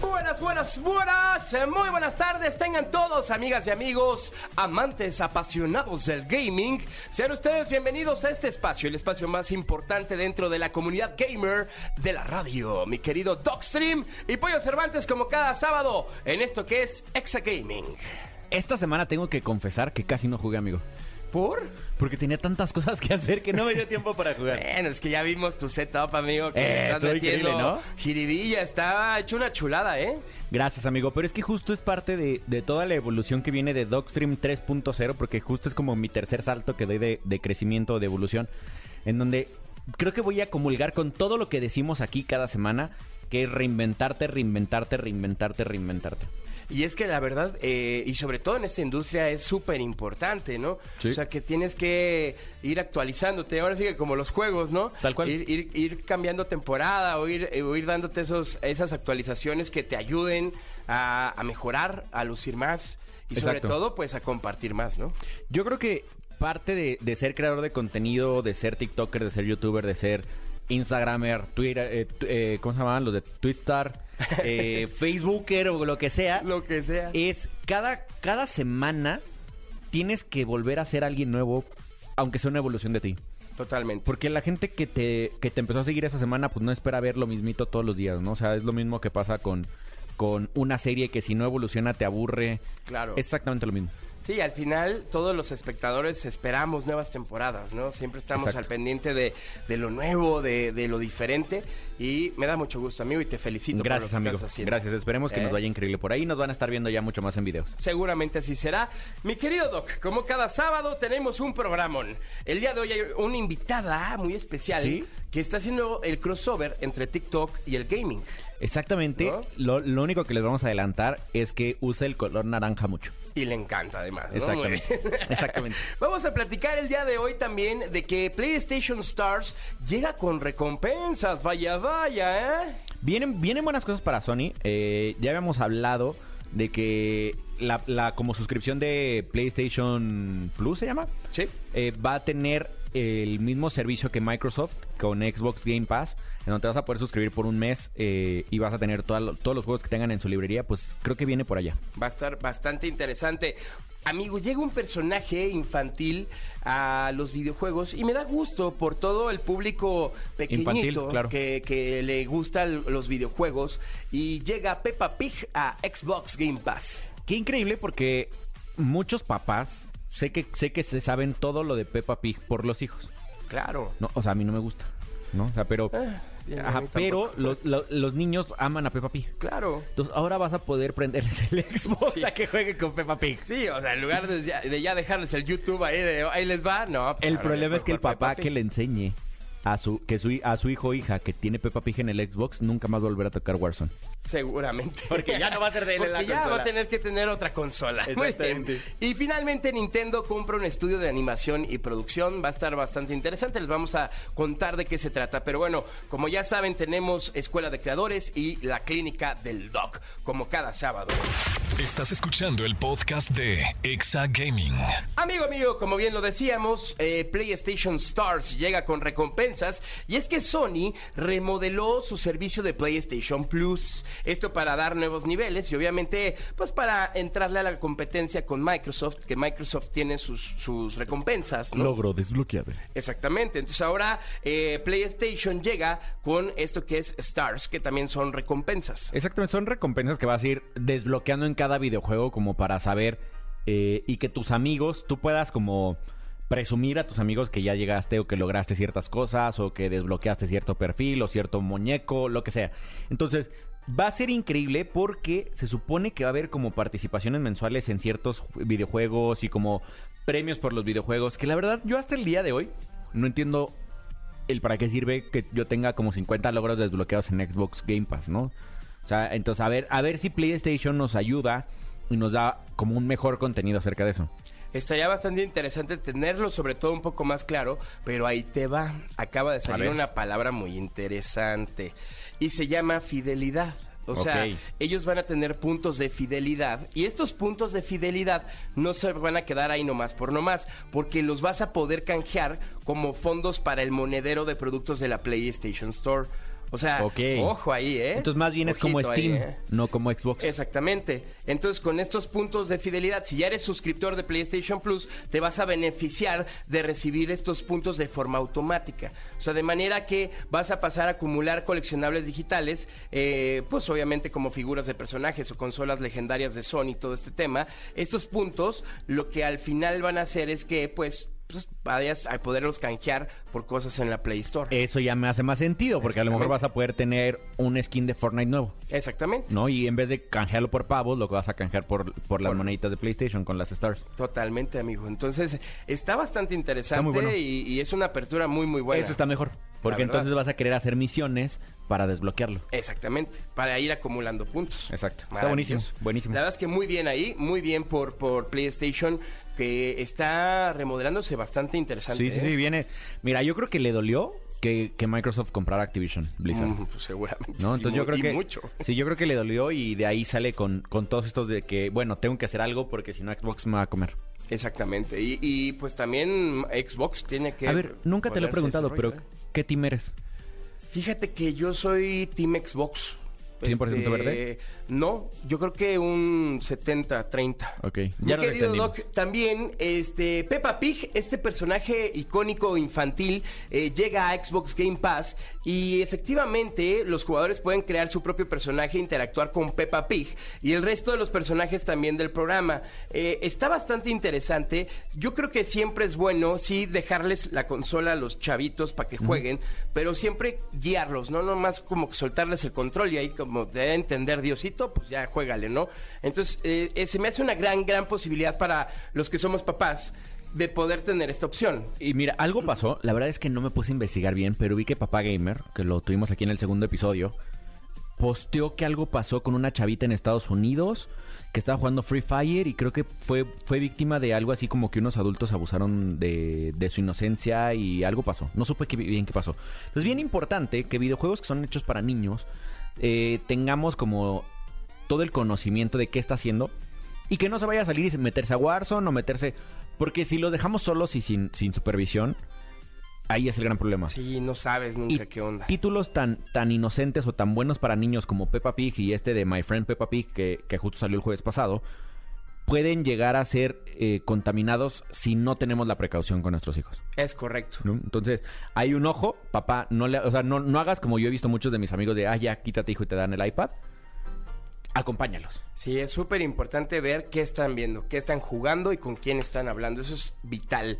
Buenas, buenas, buenas, eh, muy buenas tardes, tengan todos amigas y amigos, amantes apasionados del gaming, sean ustedes bienvenidos a este espacio, el espacio más importante dentro de la comunidad gamer de la radio, mi querido Dogstream y Pollo Cervantes como cada sábado en esto que es Exa Gaming. Esta semana tengo que confesar que casi no jugué, amigo. ¿Por? Porque tenía tantas cosas que hacer que no me dio tiempo para jugar. Bueno, es que ya vimos tu setup, amigo, que Eh, estás metiendo ¿no? jiribilla, está hecho una chulada, ¿eh? Gracias, amigo. Pero es que justo es parte de, de toda la evolución que viene de Dogstream 3.0, porque justo es como mi tercer salto que doy de, de crecimiento, de evolución, en donde creo que voy a comulgar con todo lo que decimos aquí cada semana, que es reinventarte, reinventarte, reinventarte, reinventarte. Y es que la verdad, eh, y sobre todo en esta industria, es súper importante, ¿no? Sí. O sea, que tienes que ir actualizándote. Ahora sí que como los juegos, ¿no? Tal cual. Ir, ir- ir cambiando temporada o ir, eh, o ir dándote esos, esas actualizaciones que te ayuden a, a mejorar, a lucir más y sobre todo, pues a compartir más, ¿no? Yo creo que parte de, de ser creador de contenido, de ser TikToker, de ser YouTuber, de ser Instagramer, Twitter, eh, eh, ¿cómo se llamaban? Los de Twitter, eh, Facebooker o lo que sea, Lo que sea. es cada, cada semana tienes que volver a ser alguien nuevo, aunque sea una evolución de ti. Totalmente. Porque la gente que te, que te empezó a seguir esa semana, pues no espera ver lo mismito todos los días, ¿no? O sea, es lo mismo que pasa con, con una serie que si no evoluciona te aburre. Claro. Es exactamente lo mismo. Sí, al final todos los espectadores esperamos nuevas temporadas, ¿no? Siempre estamos Exacto. al pendiente de, de lo nuevo, de, de lo diferente y me da mucho gusto, amigo, y te felicito Gracias, por lo que amigo. estás haciendo. Gracias. Esperemos que Eh. nos vaya increíble por ahí. Nos van a estar viendo ya mucho más en videos. Seguramente así será. Mi querido Doc, como cada sábado tenemos un programón. El día de hoy hay una invitada muy especial ¿Sí? que está haciendo el crossover entre TikTok y el gaming. Exactamente. ¿No? Lo, lo único que les vamos a adelantar es que usa el color naranja mucho. Y le encanta además. ¿no? Exactamente. Exactamente. Vamos a platicar el día de hoy también de que PlayStation Stars llega con recompensas. Vaya, vaya, ¿eh? Vienen, vienen buenas cosas para Sony. Eh, ya habíamos hablado de que la, la- como suscripción de PlayStation Plus se llama. Sí. eh, va a tener el mismo servicio que Microsoft con Xbox Game Pass, en donde te vas a poder suscribir por un mes eh, y vas a tener toda todos los juegos que tengan en su librería. Pues creo que viene por allá. Va a estar bastante interesante. Amigo, llega un personaje infantil a los videojuegos y me da gusto por todo el público pequeñito Infantil, claro. que, que le gustan los videojuegos y llega Peppa Pig a Xbox Game Pass. Qué increíble porque muchos papás sé que sé que se saben todo lo de Peppa Pig por los hijos. Claro. No, o sea, a mí no me gusta, ¿no? O sea, pero ya, a ajá, mí pero los, los- los niños aman a Peppa Pig. Claro. Entonces, ahora vas a poder prenderles el Xbox Sí. a que juegue con Peppa Pig. Sí, o sea, en lugar de ya, de ya dejarles el YouTube ahí, de, ahí les va, no. pues El problema le es que el papá que le enseñe a su que su a su hijo o hija que tiene Peppa Pig en el Xbox nunca más volverá a tocar Warzone. Seguramente. Porque ya no va a ser de él en la ya consola. va a tener que tener otra consola. Exactamente. Y finalmente Nintendo compra un estudio de animación y producción. Va a estar bastante interesante. Les vamos a contar de qué se trata. Pero bueno, como ya saben, tenemos Escuela de Creadores y la Clínica del Doc, como cada sábado. Estás escuchando el podcast de Exa Gaming. Amigo mío, como bien lo decíamos, eh, PlayStation Stars llega con recompensas y es que Sony remodeló su servicio de PlayStation Plus. Esto para dar nuevos niveles y obviamente pues para entrarle a la competencia con Microsoft, que Microsoft tiene sus, sus recompensas. ¿no? Logro desbloqueado. Exactamente. Entonces ahora eh, PlayStation llega con esto que es Stars, que también son recompensas. Exactamente, son recompensas que vas a ir desbloqueando en cada videojuego como para saber eh, y que tus amigos, tú puedas como presumir a tus amigos que ya llegaste o que lograste ciertas cosas o que desbloqueaste cierto perfil o cierto muñeco, lo que sea. Entonces, va a ser increíble porque se supone que va a haber como participaciones mensuales en ciertos ju- videojuegos y como premios por los videojuegos, que la verdad yo hasta el día de hoy no entiendo el para qué sirve que yo tenga como 50 logros desbloqueados en Xbox Game Pass, ¿no? O sea, entonces a ver, a ver si PlayStation nos ayuda y nos da como un mejor contenido acerca de eso. Estaría bastante interesante tenerlo, sobre todo un poco más claro, pero ahí te va. Acaba de salir una palabra muy interesante y se llama fidelidad. O sea, ellos van a tener puntos de fidelidad y estos puntos de fidelidad no se van a quedar ahí nomás por nomás, porque los vas a poder canjear como fondos para el monedero de productos de la PlayStation Store. O sea, ojo ahí, ¿eh? Entonces más bien es como ahí, Steam, ¿eh? no como Xbox. Exactamente. Entonces, con estos puntos de fidelidad, si ya eres suscriptor de PlayStation Plus, te vas a beneficiar de recibir estos puntos de forma automática. O sea, de manera que vas a pasar a acumular coleccionables digitales, eh, pues obviamente como figuras de personajes o consolas legendarias de Sony, todo este tema. Estos puntos, lo que al final van a hacer es que, pues, pues, vayas a poderlos canjear por cosas en la Play Store. Eso ya me hace más sentido, porque a lo mejor vas a poder tener un skin de Fortnite nuevo, Exactamente. ¿no? Y en vez de canjearlo por pavos, lo que vas a canjear por, por las Por- moneditas de PlayStation con las stars. Totalmente, amigo. Entonces, está bastante interesante muy bueno. y, y es una apertura muy, muy buena. Eso está mejor, porque entonces vas a querer hacer misiones para desbloquearlo. Exactamente, para ir acumulando puntos. Exacto. Está buenísimo. La verdad es que muy bien ahí, muy bien por, por PlayStation, que está remodelándose bastante interesante. Sí, sí, ¿eh? sí, viene. Mira, yo creo que le dolió que, que Microsoft comprara Activision Blizzard. Mm, pues seguramente. ¿No? sí, Entonces yo mu- creo y que mucho. sí, yo creo que le dolió y de ahí sale con, con todos estos de que bueno tengo que hacer algo porque si no Xbox me va a comer. Exactamente. Y, y, pues también Xbox tiene que. A ver, nunca te lo he preguntado, pero ¿eh? ¿qué team eres? Fíjate que yo soy Team Xbox. 100% verde? No, yo creo que un 70-30. Ok, Mi ya nos querido. Doc, también este Peppa Pig, este personaje icónico infantil, eh, llega a Xbox Game Pass y efectivamente los jugadores pueden crear su propio personaje, interactuar con Peppa Pig y el resto de los personajes también del programa. Eh, está bastante interesante. Yo creo que siempre es bueno, sí, dejarles la consola a los chavitos para que jueguen, pero siempre guiarlos, no nomás como que soltarles el control y ahí como de entender Diosito, pues ya juégale, ¿no? Entonces, eh, eh, se me hace una gran, gran posibilidad para los que somos papás de poder tener esta opción. Y mira, algo pasó, la verdad es que no me puse a investigar bien, pero vi que Papá Gamer, que lo tuvimos aquí en el segundo episodio, posteó que algo pasó con una chavita en Estados Unidos que estaba jugando Free Fire y creo que fue, fue víctima de algo así como que unos adultos abusaron de, de su inocencia y algo pasó. No supe qué, bien qué pasó. Entonces, bien importante que videojuegos que son hechos para niños eh, tengamos como todo el conocimiento de qué está haciendo y que no se vaya a salir y meterse a Warzone o meterse... Porque si los dejamos solos y sin, sin supervisión, ahí es el gran problema. Sí, no sabes Y nunca qué onda. títulos tan, tan inocentes o tan buenos para niños como Peppa Pig y este de My Friend Peppa Pig, que, que justo salió el jueves pasado, pueden llegar a ser eh, contaminados si no tenemos la precaución con nuestros hijos. Es correcto. ¿no? Entonces, hay un ojo, papá, no le, o sea, no, no hagas como yo he visto muchos de mis amigos de, ah, ya, quítate hijo y te dan el iPad. Acompáñalos. Sí, es súper importante ver qué están viendo, qué están jugando y con quién están hablando. Eso es vital.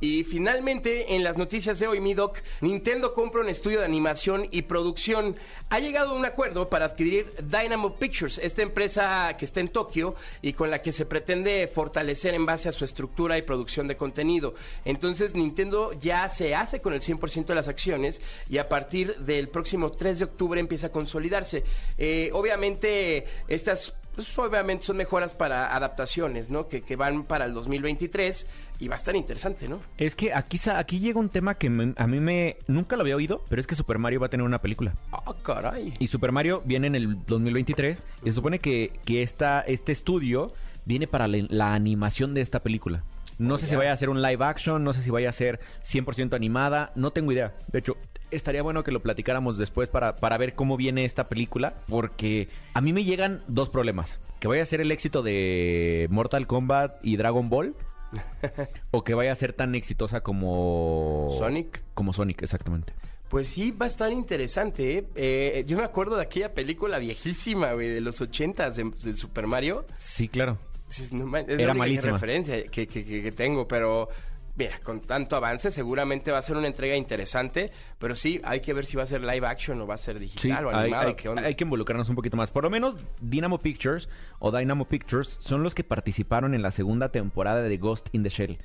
Y finalmente, en las noticias de hoy, mi doc, Nintendo compra un estudio de animación y producción. Ha llegado a un acuerdo para adquirir Dynamo Pictures, esta empresa que está en Tokio y con la que se pretende fortalecer en base a su estructura y producción de contenido. Entonces, Nintendo ya se hace con el 100% de las acciones y a partir del próximo 3 de octubre empieza a consolidarse. Eh, obviamente, estas pues, obviamente son mejoras para adaptaciones, ¿no? Que, que van para el 2023 y va a estar interesante, ¿no? Es que aquí, aquí llega un tema que me- a mí me... Nunca lo había oído, pero es que Super Mario va a tener una película. Ah, caray. Y Super Mario viene en el 2023 y se supone que, que esta, este estudio viene para la, la animación de esta película. No Oh, sé ya. si vaya a ser un live action, no sé si vaya a ser 100% animada, no tengo idea. De hecho, estaría bueno que lo platicáramos después para, para ver cómo viene esta película, porque a mí me llegan dos problemas. Que vaya a ser el éxito de Mortal Kombat y Dragon Ball. o que vaya a ser tan exitosa como... Sonic. Como Sonic, exactamente. Pues sí, va a estar interesante, ¿eh? Eh, yo me acuerdo de aquella película viejísima, güey, de los 80 de, de Super Mario. Sí, claro. Dices, no es Era la única malísima. referencia que- que- que tengo, pero mira, con tanto avance seguramente va a ser una entrega interesante, pero sí, hay que ver si va a ser live action o va a ser Sí, digital o hay, animado, hay- ¿qué onda? hay que involucrarnos un poquito más. Por lo menos Dynamo Pictures o Dynamo Pictures son los que participaron en la segunda temporada de Ghost in the Shell.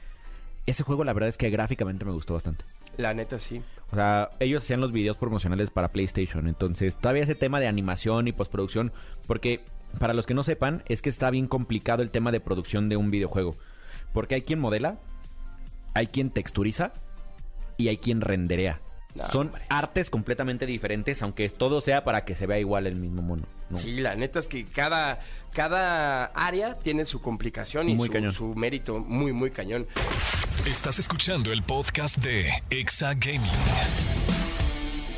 Ese juego la verdad es que gráficamente me gustó bastante. La neta sí. O sea, ellos hacían los videos promocionales para PlayStation. Entonces, todavía ese tema de animación y postproducción, porque para los que no sepan, es que está bien complicado el tema de producción de un videojuego. Porque hay quien modela, hay quien texturiza y hay quien renderea. No, Son hombre. artes completamente diferentes, aunque todo sea para que se vea igual el mismo mono. ¿no? Sí, la neta es que cada, cada área tiene su complicación y Muy su, cañón. su mérito muy, muy cañón. Estás escuchando el podcast de Exa Gaming.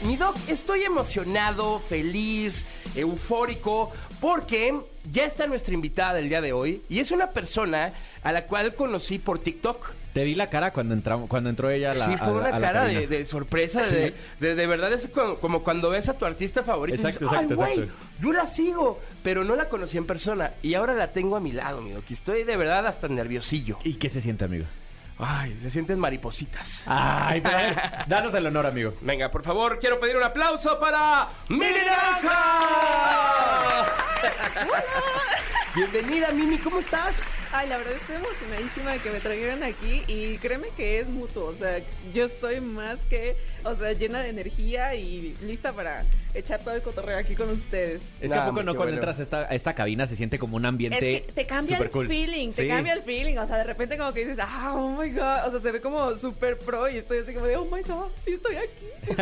Mi doc, estoy emocionado, feliz, eufórico, porque ya está nuestra invitada del día de hoy y es una persona a la cual conocí por TikTok. Te vi la cara cuando, entramos, cuando entró ella a la sí, fue una a cara de, sorpresa, de, de, de verdad es como, como cuando ves a tu artista favorito y Exacto, dices, ¡ay, exacto, güey! exacto. Yo la sigo, pero no la conocí en persona y ahora la tengo a mi lado, mi doc. y Estoy de verdad hasta nerviosillo. ¿Y qué se siente, amigo? Ay, se sienten maripositas. Ay, pero a ver, danos el honor, amigo. Venga, por favor, quiero pedir un aplauso para Mini Naranja. Bienvenida, Mini, ¿cómo estás? Ay, la verdad estoy emocionadísima de que me trajeran aquí y créeme que es mutuo, o sea, yo estoy más que, o sea, llena de energía y lista para echar todo el cotorreo aquí con ustedes. Es que Nah, a poco no cuando bueno. entras a esta, a esta cabina se siente como un Es ambiente que te cambia super el cool. feeling, te Sí. cambia el feeling, o sea, de repente como que dices, ah, oh my god, o sea, se ve como súper pro y estoy así como de, oh my god, sí estoy aquí,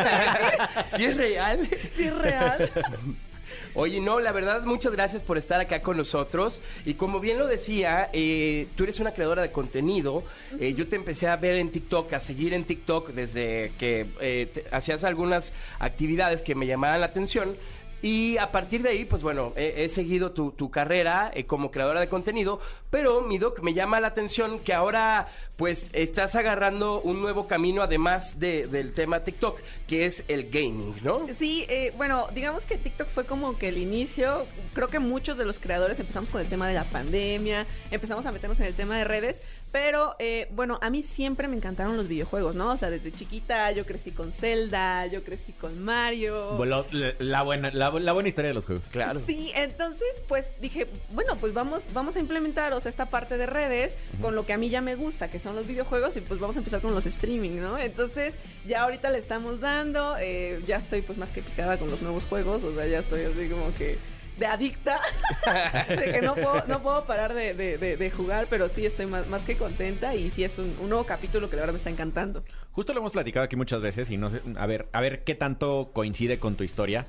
¿Sí es real? sí es real. Oye, no, la verdad, muchas gracias por estar acá con nosotros. Y como bien lo decía, eh, tú eres una creadora de contenido. Eh, yo te empecé a ver en TikTok, a seguir en TikTok desde que eh, hacías algunas actividades que me llamaban la atención. Y a partir de ahí, pues bueno, he, seguido tu, tu carrera eh, como creadora de contenido, pero mi doc me llama la atención que ahora pues estás agarrando un nuevo camino además de- del tema TikTok, que es el gaming, ¿no? Sí, eh, bueno, digamos que TikTok fue como que el inicio. Creo que muchos de los creadores empezamos con el tema de la pandemia, empezamos a meternos en el tema de redes. Pero eh, bueno, a mí siempre me encantaron los videojuegos, ¿no? O sea, desde chiquita yo crecí con Zelda, yo crecí con Mario. Lo- la, buena, la, la buena historia de los juegos. Claro. Sí, entonces pues dije, bueno, pues vamos, vamos a implementar, o sea, esta parte de redes con lo que a mí ya me gusta, que son los videojuegos, y pues vamos a empezar con los streaming, ¿no? Entonces, ya ahorita le estamos dando, eh, ya estoy pues más que picada con los nuevos juegos, o sea, ya estoy así como que de adicta, de que no puedo, no puedo parar de, de- de- de jugar, pero sí estoy más, más que contenta y sí es un, un nuevo capítulo que la verdad me está encantando. Justo lo hemos platicado aquí muchas veces y no sé, a ver, a ver qué tanto coincide con tu historia.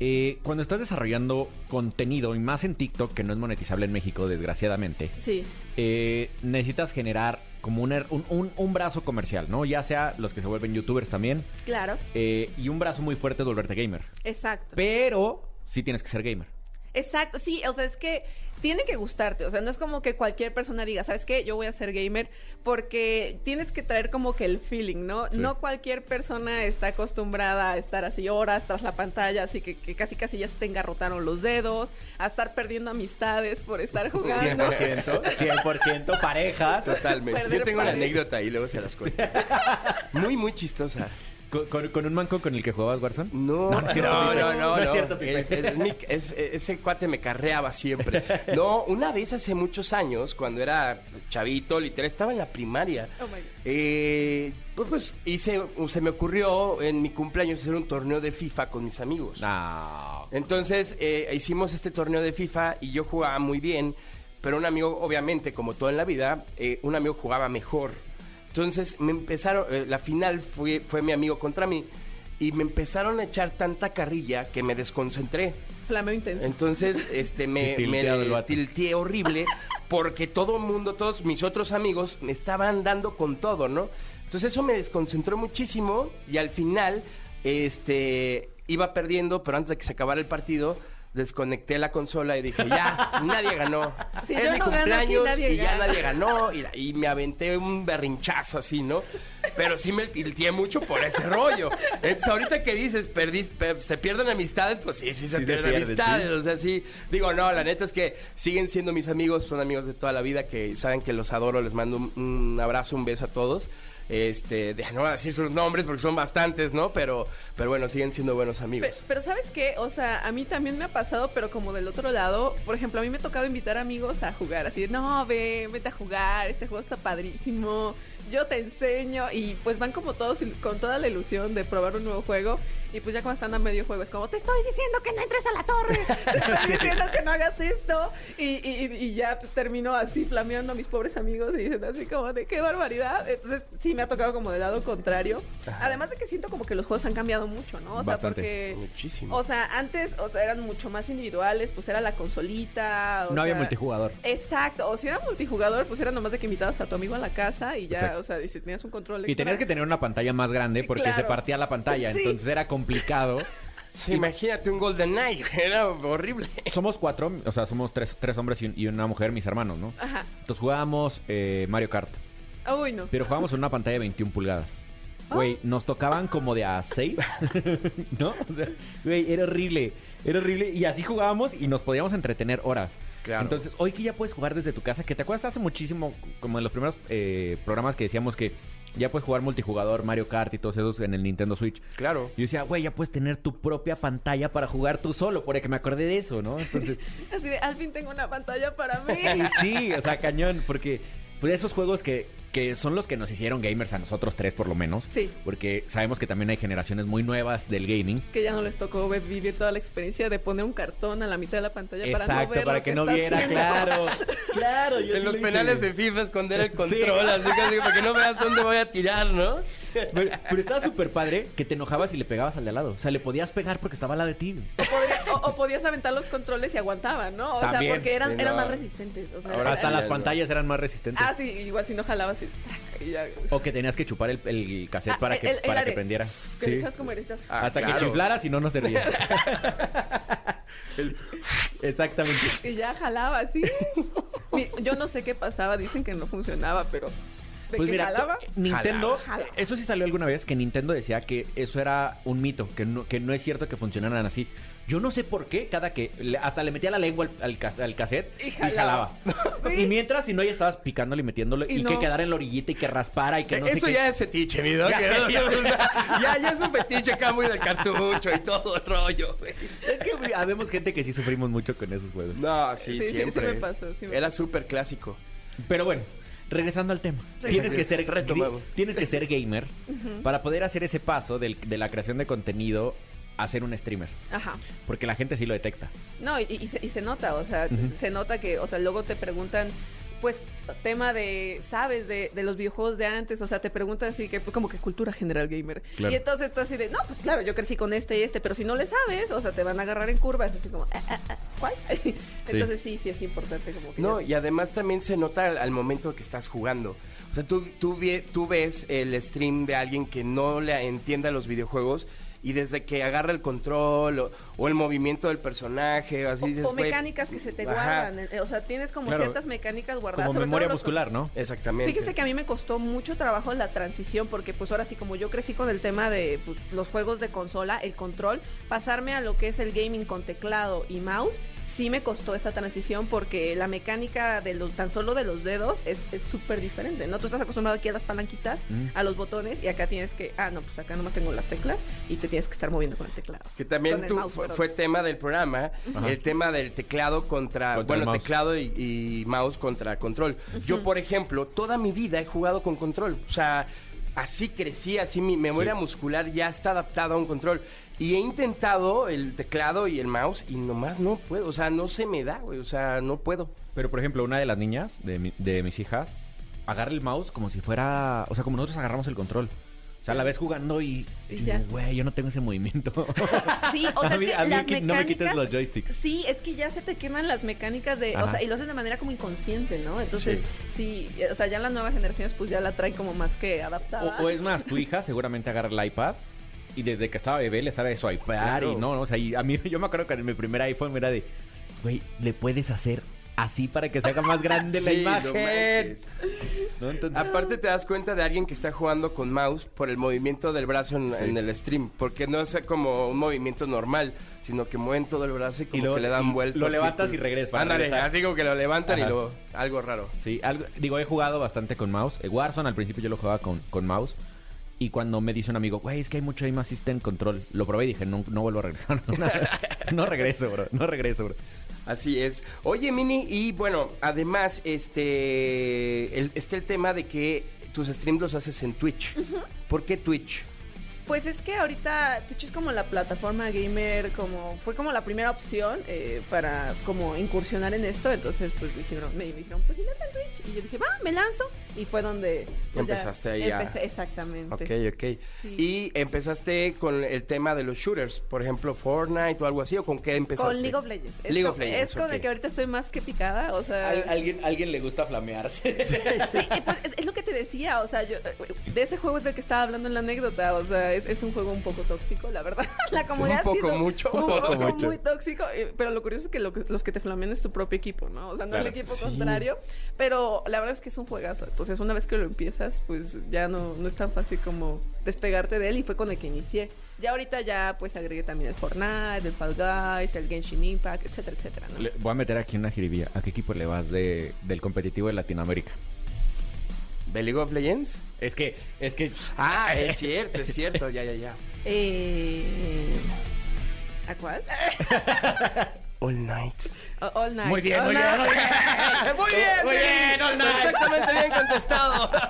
Eh, cuando estás desarrollando contenido, y más en TikTok, que no es monetizable en México, desgraciadamente, Sí, eh, necesitas generar como un, er- un, un- un brazo comercial, ¿no? Ya sea los que se vuelven youtubers también, claro, eh, y un brazo muy fuerte de volverte gamer. exacto. Pero sí tienes que ser gamer. Exacto, sí, o sea, es que tiene que gustarte, o sea, no es como que cualquier persona diga, ¿sabes qué? Yo voy a ser gamer, porque tienes que traer como que el feeling, ¿no? Sí. No cualquier persona está acostumbrada a estar así horas tras la pantalla, así que, que casi casi ya se te engarrotaron los dedos, a estar perdiendo amistades por estar jugando. 100%, 100% parejas. Totalmente. Perder Yo tengo una pareja. anécdota y luego se las cuento. Muy, muy chistosa. ¿Con, con- con un manco con el que jugabas Warzone? No, No, no, no no, es cierto, no, no, No es cierto, Pipe. Es- es mi- es- ese cuate me carreaba siempre. No, una vez hace muchos años, cuando era chavito, literal, estaba en la primaria. Oh my God. eh, pues, pues, hice, se me ocurrió en mi cumpleaños hacer un torneo de FIFA con mis amigos. No. Entonces eh, hicimos este torneo de FIFA y yo jugaba muy bien, pero un amigo, obviamente, como todo en la vida, eh, un amigo jugaba mejor. Entonces me empezaron, eh, la final fue, fue mi amigo contra mí y me empezaron a echar tanta carrilla que me desconcentré. Flameo intenso. Entonces, este, me, Sí, me vato. tilteé horrible porque todo el mundo, todos mis otros amigos me estaban dando con todo, ¿no? Entonces eso me desconcentró muchísimo y al final, este, iba perdiendo, pero antes de que se acabara el partido, desconecté la consola y dije, ya, nadie ganó. Si es mi no gano aquí, cumpleaños nadie y ya gana". nadie ganó y, y me aventé un berrinchazo así, ¿no? Pero sí me tilteé mucho por ese rollo. Entonces, ahorita que dices, perdís, pe- se pierden amistades, pues sí, sí se Sí se pierden pierden, amistades. sí. O sea, sí. Digo, no, la neta es que siguen siendo mis amigos, son amigos de toda la vida que saben que los adoro, les mando un, un abrazo, un beso a todos. Este, de- no voy a decir sus nombres porque son bastantes, ¿no? Pero, pero bueno, siguen siendo buenos amigos. Pero, ¿sabes qué? O sea, a mí también me ha pasado, pero como del otro lado, por ejemplo, a mí me ha tocado invitar amigos a jugar, así, no, ve, vete a jugar, este juego está padrísimo, yo te enseño, y pues van como todos con toda la ilusión de probar un nuevo juego, y pues ya cuando están a medio juego es como, te estoy diciendo que no entres a la torre, te estoy diciendo que no hagas esto, y, y- y ya termino así flameando a mis pobres amigos y dicen así como de qué barbaridad, entonces sí me ha tocado como del lado contrario, además de que siento como que los juegos han cambiado mucho, ¿no? O sea, porque... Muchísimo. O sea, antes, o sea, eran mucho más individuales, pues era la consolita. o No había multijugador. Exacto, o si era multijugador, pues era nomás de que invitabas a tu amigo a la casa y ya, O sea, y si tenías un control Y tenías que tener una pantalla más grande porque se partía la pantalla, Sí. entonces era complicado. Sí, imagínate un Golden Knight, era horrible. Somos cuatro, o sea, somos tres, tres hombres y, un- y una mujer, mis hermanos, ¿no? Ajá. Entonces jugábamos eh, Mario Kart, Uy, no. pero jugábamos en una pantalla de 21 pulgadas. Güey, nos tocaban como de a 6, ¿no? O sea, güey, era horrible, era horrible. Y así jugábamos y nos podíamos entretener horas. Claro. Entonces, hoy que ya puedes jugar desde tu casa, que te acuerdas hace muchísimo, como en los primeros eh, programas que decíamos que ya puedes jugar multijugador, Mario Kart y todos esos en el Nintendo Switch. Claro. Yo decía, güey, ya puedes tener tu propia pantalla para jugar tú solo, porque me acordé de eso, ¿no? Entonces, Así de, al fin tengo una pantalla para mí. y sí, o sea, cañón, porque pues esos juegos que, que son los que nos hicieron gamers a nosotros tres por lo menos. Sí. Porque sabemos que también hay generaciones muy nuevas del gaming. que ya no les tocó vivir toda la experiencia de poner un cartón a la mitad de la pantalla para no Exacto, ver para lo que no está viera, haciendo. claro. Claro, yo En sí los lo penales de FIFA esconder el Sí. control, así que para que no veas dónde voy a tirar, ¿no? Pero, pero estaba súper padre que te enojabas y le pegabas al de al lado. O sea, le podías pegar porque estaba al lado de ti. O, podría- o- o podías aventar los controles y aguantaban, ¿no? O También. sea, porque eran, Sí, eran no. más resistentes. O sea, Ahora Hasta las pantallas eran más resistentes. Ah, sí, igual si no jalabas y. O que tenías que chupar el, el cassette Ah, para el- que, el- el para que prendiera. Que Sí. como. Ah, Hasta claro. que chiflara, si no, no servía. Exactamente. Y ya jalaba, ¿sí? Yo no sé qué pasaba, dicen que no funcionaba, pero de Pues que mira, jalaba. Nintendo, Jalaba. eso sí salió alguna vez, que Nintendo decía que eso era un mito, que no, que no es cierto que funcionaran así. Yo no sé por qué, cada que, le- hasta le metía la lengua al, al, cas- al cassette Y y jalaba. Sí. Y mientras, si no, ya estabas picándole y metiéndole, y, Y que quedara en la orillita y que raspara y que no sé Eso qué. ya es fetiche, mi doc. Ya ¿eh? sé, ya sé. O sea, ya, ya es un fetiche acá muy del cartucho y todo el rollo, güey. Es que güey, habemos gente que sí sufrimos mucho con esos juegos. No, sí, Sí, siempre. sí me pasó, sí me Era súper clásico. Pero bueno, regresando al tema. Tienes que ser Retomamos. tienes que ser gamer para poder hacer ese paso del- de la creación de contenido a ser un streamer. Ajá. Porque la gente sí lo detecta. No, y, y se, y se nota, o sea, se nota que, o sea, luego te preguntan, pues, tema de, ¿sabes? De, de los videojuegos de antes, o sea, te preguntan así que, pues, como que cultura general gamer. Claro. Y entonces tú así de, no, pues claro, yo crecí con este y este, pero si no le sabes, o sea, te van a agarrar en curvas, así como, ah, ah, ah, ¿cuál? Entonces sí, sí es importante como que... No, ya- y además también se nota al, al momento que estás jugando. O sea, tú, tú, tú ves el stream de alguien que no le entienda los videojuegos y desde que agarra el control o, o el movimiento del personaje, así o, dices, o mecánicas que se te Ajá. guardan, eh, o sea, tienes como Claro. ciertas mecánicas guardadas. Como memoria los- muscular, ¿no? Exactamente. Fíjense que a mí me costó mucho trabajo la transición porque pues ahora sí como yo crecí con el tema de pues, los juegos de consola, el control, pasarme a lo que es el gaming con teclado y mouse, sí me costó esa transición porque la mecánica de los tan solo de los dedos es es súper diferente, ¿no? Tú estás acostumbrado aquí a las palanquitas, Mm. a los botones y acá tienes que, ah, no, pues acá nomás tengo las teclas y te tienes que estar moviendo con el teclado. Que también Con el tú, mouse, fue, fue tema del programa, Ajá. el tema del teclado contra, bueno, teclado y, y mouse contra control. Yo, por ejemplo, toda mi vida he jugado con control. O sea, así crecí, así mi memoria Sí. muscular ya está adaptada a un control. Y he intentado el teclado y el mouse y nomás no puedo. O sea, no se me da, güey. O sea, no puedo. Pero, por ejemplo, una de las niñas de, mi- de mis hijas agarra el mouse como si fuera. O sea, como nosotros agarramos el control. O sea, la ves jugando y. Y yo Güey, yo no tengo ese movimiento. Sí, o sea, A es mí- que a mí las que no me quites los joysticks. Sí, es que ya se te queman las mecánicas de, o sea, y lo haces de manera como inconsciente, ¿no? Entonces, sí. o sea, ya las nuevas generaciones pues ya la traen como más que adaptada. O, o es más, tu hija seguramente agarra el iPad y desde que estaba bebé le sabe swipar Claro. y no, no, o sea, y a mí yo me acuerdo que en mi primer iPhone era de, güey, le puedes hacer así para que se haga más grande la Sí, imagen. ¿No? Entonces- Aparte te das cuenta de alguien que está jugando con mouse por el movimiento del brazo en, Sí. en el stream, porque no es como un movimiento normal, sino que mueven todo el brazo y como luego- que le dan y vueltas. lo levantas como- y regresas Ándale, así como que lo levantan y luego algo raro. Sí, algo, digo, he jugado bastante con mouse. Eh, Warzone al principio yo lo jugaba con, con mouse. Y cuando me dice un amigo, güey, es que hay mucho aim assist en control. Lo probé y dije, no, no vuelvo a regresar. no regreso, bro. No regreso, bro. Así es. Oye, Mini, y bueno, además, este, el, está el tema de que tus streams los haces en Twitch. ¿Por qué Twitch? Pues es que ahorita Twitch es como la plataforma gamer, como fue como la primera opción eh, para como incursionar en esto. Entonces, pues me dijeron, me dijeron, pues intenta el Twitch. Y yo dije, va, me lanzo. Y fue donde pues, Empezaste ahí a- exactamente. Ok, ok. Sí. Y empezaste con el tema de los shooters, por ejemplo, Fortnite o algo así, ¿o con qué empezaste? Con League of Legends. Es League con- of Legends, Es con ok. el que ahorita estoy más que picada, o sea... alguien, alguien le gusta flamearse. Sí, pues, es, es lo que te decía, o sea, yo de ese juego es del que estaba hablando en la anécdota, o sea, es, es un juego un poco tóxico, la verdad. La comunidad Un poco mucho, un poco, mucho. muy tóxico, eh, pero lo curioso es que, lo que- los que te flamean es tu propio equipo, ¿no? O sea, no el equipo Sí. contrario, pero la verdad es que es un juegazo. Entonces, una vez que lo empiezas, pues ya no, no es tan fácil como despegarte de él y fue con el que inicié. Ya ahorita ya pues agregué también el Fortnite, el Fall Guys, el Genshin Impact, etcétera, etcétera, ¿no? Le- voy a meter aquí una jiribilla. ¿A qué equipo le vas de, del competitivo de Latinoamérica? ¿De League of Legends? Es que, es que... Ah, es cierto, es cierto, ya, ya, ya. Eh... ¿A cuál? All Night. O- All Night. Muy bien, All muy bien, muy bien. Muy bien, Muy bien, All Night. Perfectamente bien contestado.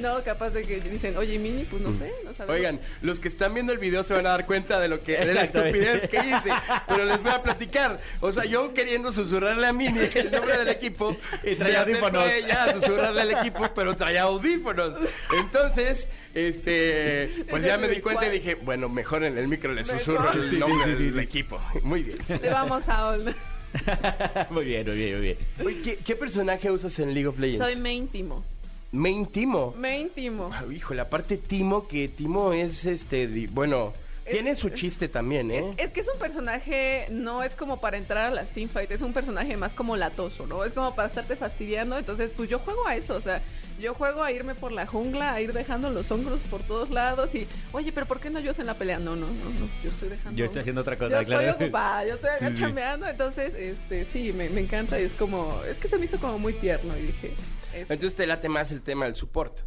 No, capaz de que dicen, oye, Mini, pues no sé, no sabemos. Oigan, los que están viendo el video se van a dar cuenta de lo que de la estupidez que hice, pero les voy a platicar. O sea, yo queriendo susurrarle a Mini el nombre del equipo Y traía audífonos. ella a susurrarle al equipo, pero traía audífonos. Entonces, este, pues ya me di cuenta y dije, bueno, mejor en el micro le susurro el Sí, nombre sí, sí, del equipo. Muy bien. Le vamos a Night. muy bien, muy bien, muy bien. Oye, ¿qué, qué personaje usas en League of Legends? Soy main Timo. Main Timo. Main Timo. Ah, Híjole, aparte Timo, que Timo es este, bueno, tiene su chiste también, ¿eh? Es que es un personaje, no es como para entrar a las teamfights, es un personaje más como latoso, ¿no? Es como para estarte fastidiando, entonces pues yo juego a eso, o sea, yo juego a irme por la jungla, a ir dejando los hombros por todos lados y, oye, pero ¿por qué no yo en la pelea? No, no, no, no, yo estoy dejando... Yo estoy haciendo otra cosa, Yo estoy ocupada, yo estoy acá Sí, entonces, este, sí, me, me encanta y es como, es que se me hizo como muy tierno y dije... es- Entonces te late más el tema del support.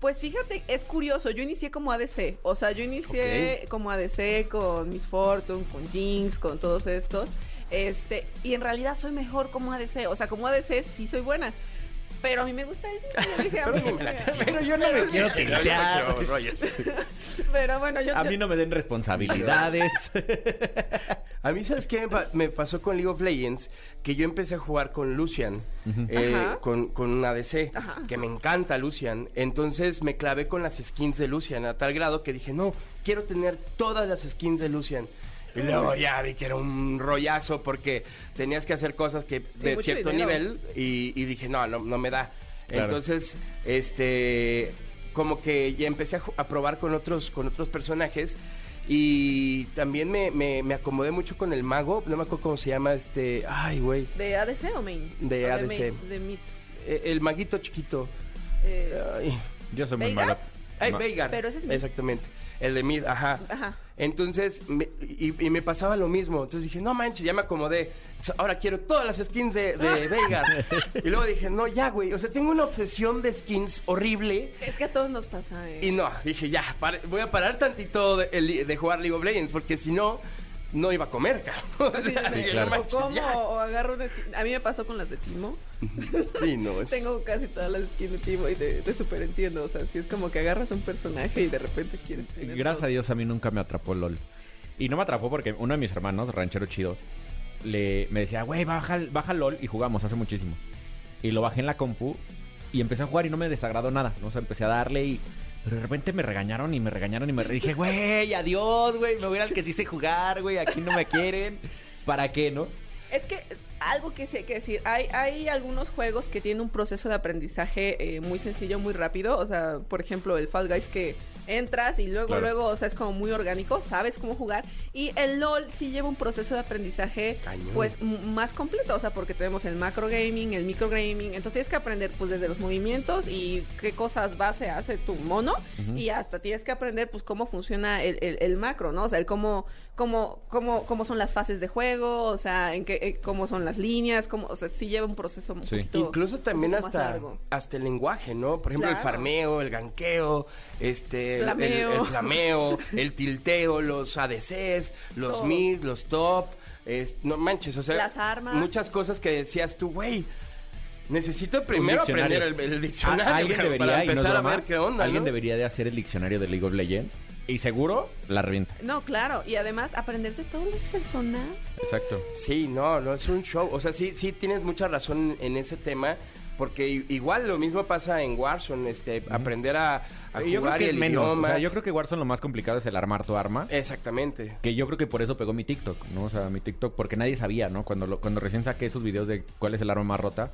Pues fíjate, es curioso, yo inicié como ADC, o sea, yo inicié como ADC con Miss Fortune, con Jinx, con todos estos, este, y en realidad soy mejor como ADC, o sea, como ADC sí soy buena, pero a mí me gusta el yo dije, a mí me- Pero yo no me quiero tiltear. pero bueno, yo, A yo- mí no me den responsabilidades. A mí, ¿sabes qué me, pa- me pasó con League of Legends? Que yo empecé a jugar con Lucian, eh, con, con un ADC, que me encanta Lucian. Entonces me clavé con las skins de Lucian a tal grado que dije, no, quiero tener todas las skins de Lucian. Y luego ya vi que era un rollazo porque tenías que hacer cosas que de cierto dinero. nivel y, y dije, no, no, no me da. Claro. Entonces, este, como que ya empecé a, probar con otros, con otros personajes y también me, me, me acomodé mucho con el mago, no me acuerdo cómo se llama este, ay, güey, ¿De ADC o main? De O ADC. main, de mid. eh, el maguito chiquito. Eh, Ay, Yo soy muy mala. ay, No. Veigar. Pero ese es mid. Exactamente. El de mid, ajá. Ajá. Entonces, me- y, y me pasaba lo mismo. Entonces dije, no manches, ya me acomodé. Ahora quiero todas las skins de, de Veigar. y luego dije, no, ya, güey. O sea, tengo una obsesión de skins horrible. Es que a todos nos pasa, eh. Y no, dije, ya, voy a parar tantito de, el- de jugar League of Legends, porque si no, no iba a comer, cabrón. O sea, claro. no manches, como, o agarro una skin- A mí me pasó con las de Timo. Sí, no, es... Tengo casi todas las skins de Timo y de, de Super Entiendo. O sea, si es como que agarras un personaje y de repente quieres tener Gracias a. Dios a mí nunca me atrapó LOL. Y no me atrapó porque uno de mis hermanos, ranchero chido, le, me decía, güey, baja, baja LOL y jugamos hace muchísimo. Y lo bajé en la compu y empecé a jugar y no me desagradó nada. ¿no? O sea, empecé a darle y... Pero de repente me regañaron y me regañaron y me dije, güey, adiós, güey, me voy al que sí sé jugar, güey, aquí no me quieren. ¿Para qué, no? Es que algo que sí hay que decir, hay, hay algunos juegos que tienen un proceso de aprendizaje eh, muy sencillo, muy rápido. O sea, por ejemplo, el Fall Guys que entras y luego, Claro. luego, o sea, es como muy orgánico, sabes cómo jugar. Y el LOL sí lleva un proceso de aprendizaje, Cañón. pues, más completo, o sea, porque tenemos el macro gaming, el micro gaming, entonces tienes que aprender, pues, desde los movimientos y qué cosas base hace tu mono, y hasta tienes que aprender, pues, cómo funciona el, el- el macro, ¿no? O sea, el cómo, cómo, cómo, cómo son las fases de juego, o sea, en qué, eh, cómo son las líneas, cómo, o sea, sí lleva un proceso un Sí. poquito- Incluso también hasta, largo. hasta el lenguaje, ¿no? Por ejemplo, el farmeo, el ganqueo, este, el- Flameo. El, el flameo, el tilteo, los ADCs, los Todo. mid, los top, es- no manches, o sea, Las armas. muchas cosas que decías tú, güey. Necesito primero aprender el, el diccionario alguien debería, para y no es empezar a ver qué onda, alguien ¿no? debería de hacer el diccionario de League of Legends y seguro la revienta. No, claro, y además aprenderte todos los personajes. Exacto. Sí, no, no es un show. O sea, sí, sí tienes mucha razón en ese tema. Porque igual lo mismo pasa en Warzone, este, aprender a, a yo creo que y el menos. idioma. O sea, yo creo que Warzone lo más complicado es el armar tu arma. Exactamente. Que yo creo que por eso pegó mi TikTok, ¿no? O sea, mi TikTok, porque nadie sabía, ¿no? Cuando, lo- cuando recién saqué esos videos de cuál es el arma más rota,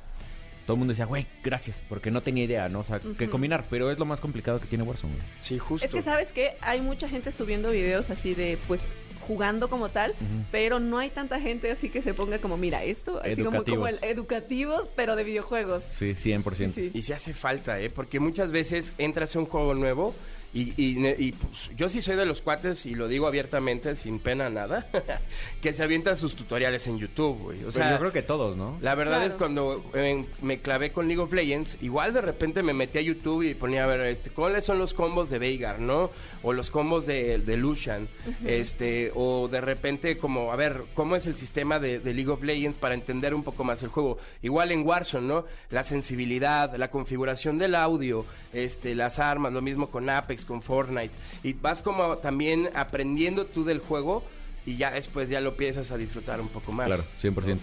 todo el mundo decía, güey, gracias, porque no tenía idea, ¿no? O sea, que combinar, pero es lo más complicado que tiene Warzone. güey. Sí, justo. Es que sabes que hay mucha gente subiendo videos así de, pues, jugando como tal, pero no hay tanta gente así que se ponga como, mira, esto, así como, como el Educativos. educativos, pero de videojuegos. Sí, 100%. Sí. Y se hace falta, ¿eh? Porque muchas veces entras a un juego nuevo y, y- y, pues, yo sí soy de los cuates, y lo digo abiertamente, sin pena nada, que se avientan sus tutoriales en YouTube, güey. O Pero sea, yo creo que todos, ¿no? La verdad Claro. es cuando eh, me clavé con League of Legends, igual de repente me metí a YouTube y ponía a ver este, cuáles son los combos de Veigar, ¿no? O los combos de, de Lucian, este, o de repente como, a ver, ¿cómo es el sistema de, de League of Legends para entender un poco más el juego? Igual en Warzone, ¿no? La sensibilidad, la configuración del audio, este, las armas, lo mismo con Apex, con Fortnite, y vas como también aprendiendo tú del juego y ya después ya lo empiezas a disfrutar un poco más. Claro, 100%.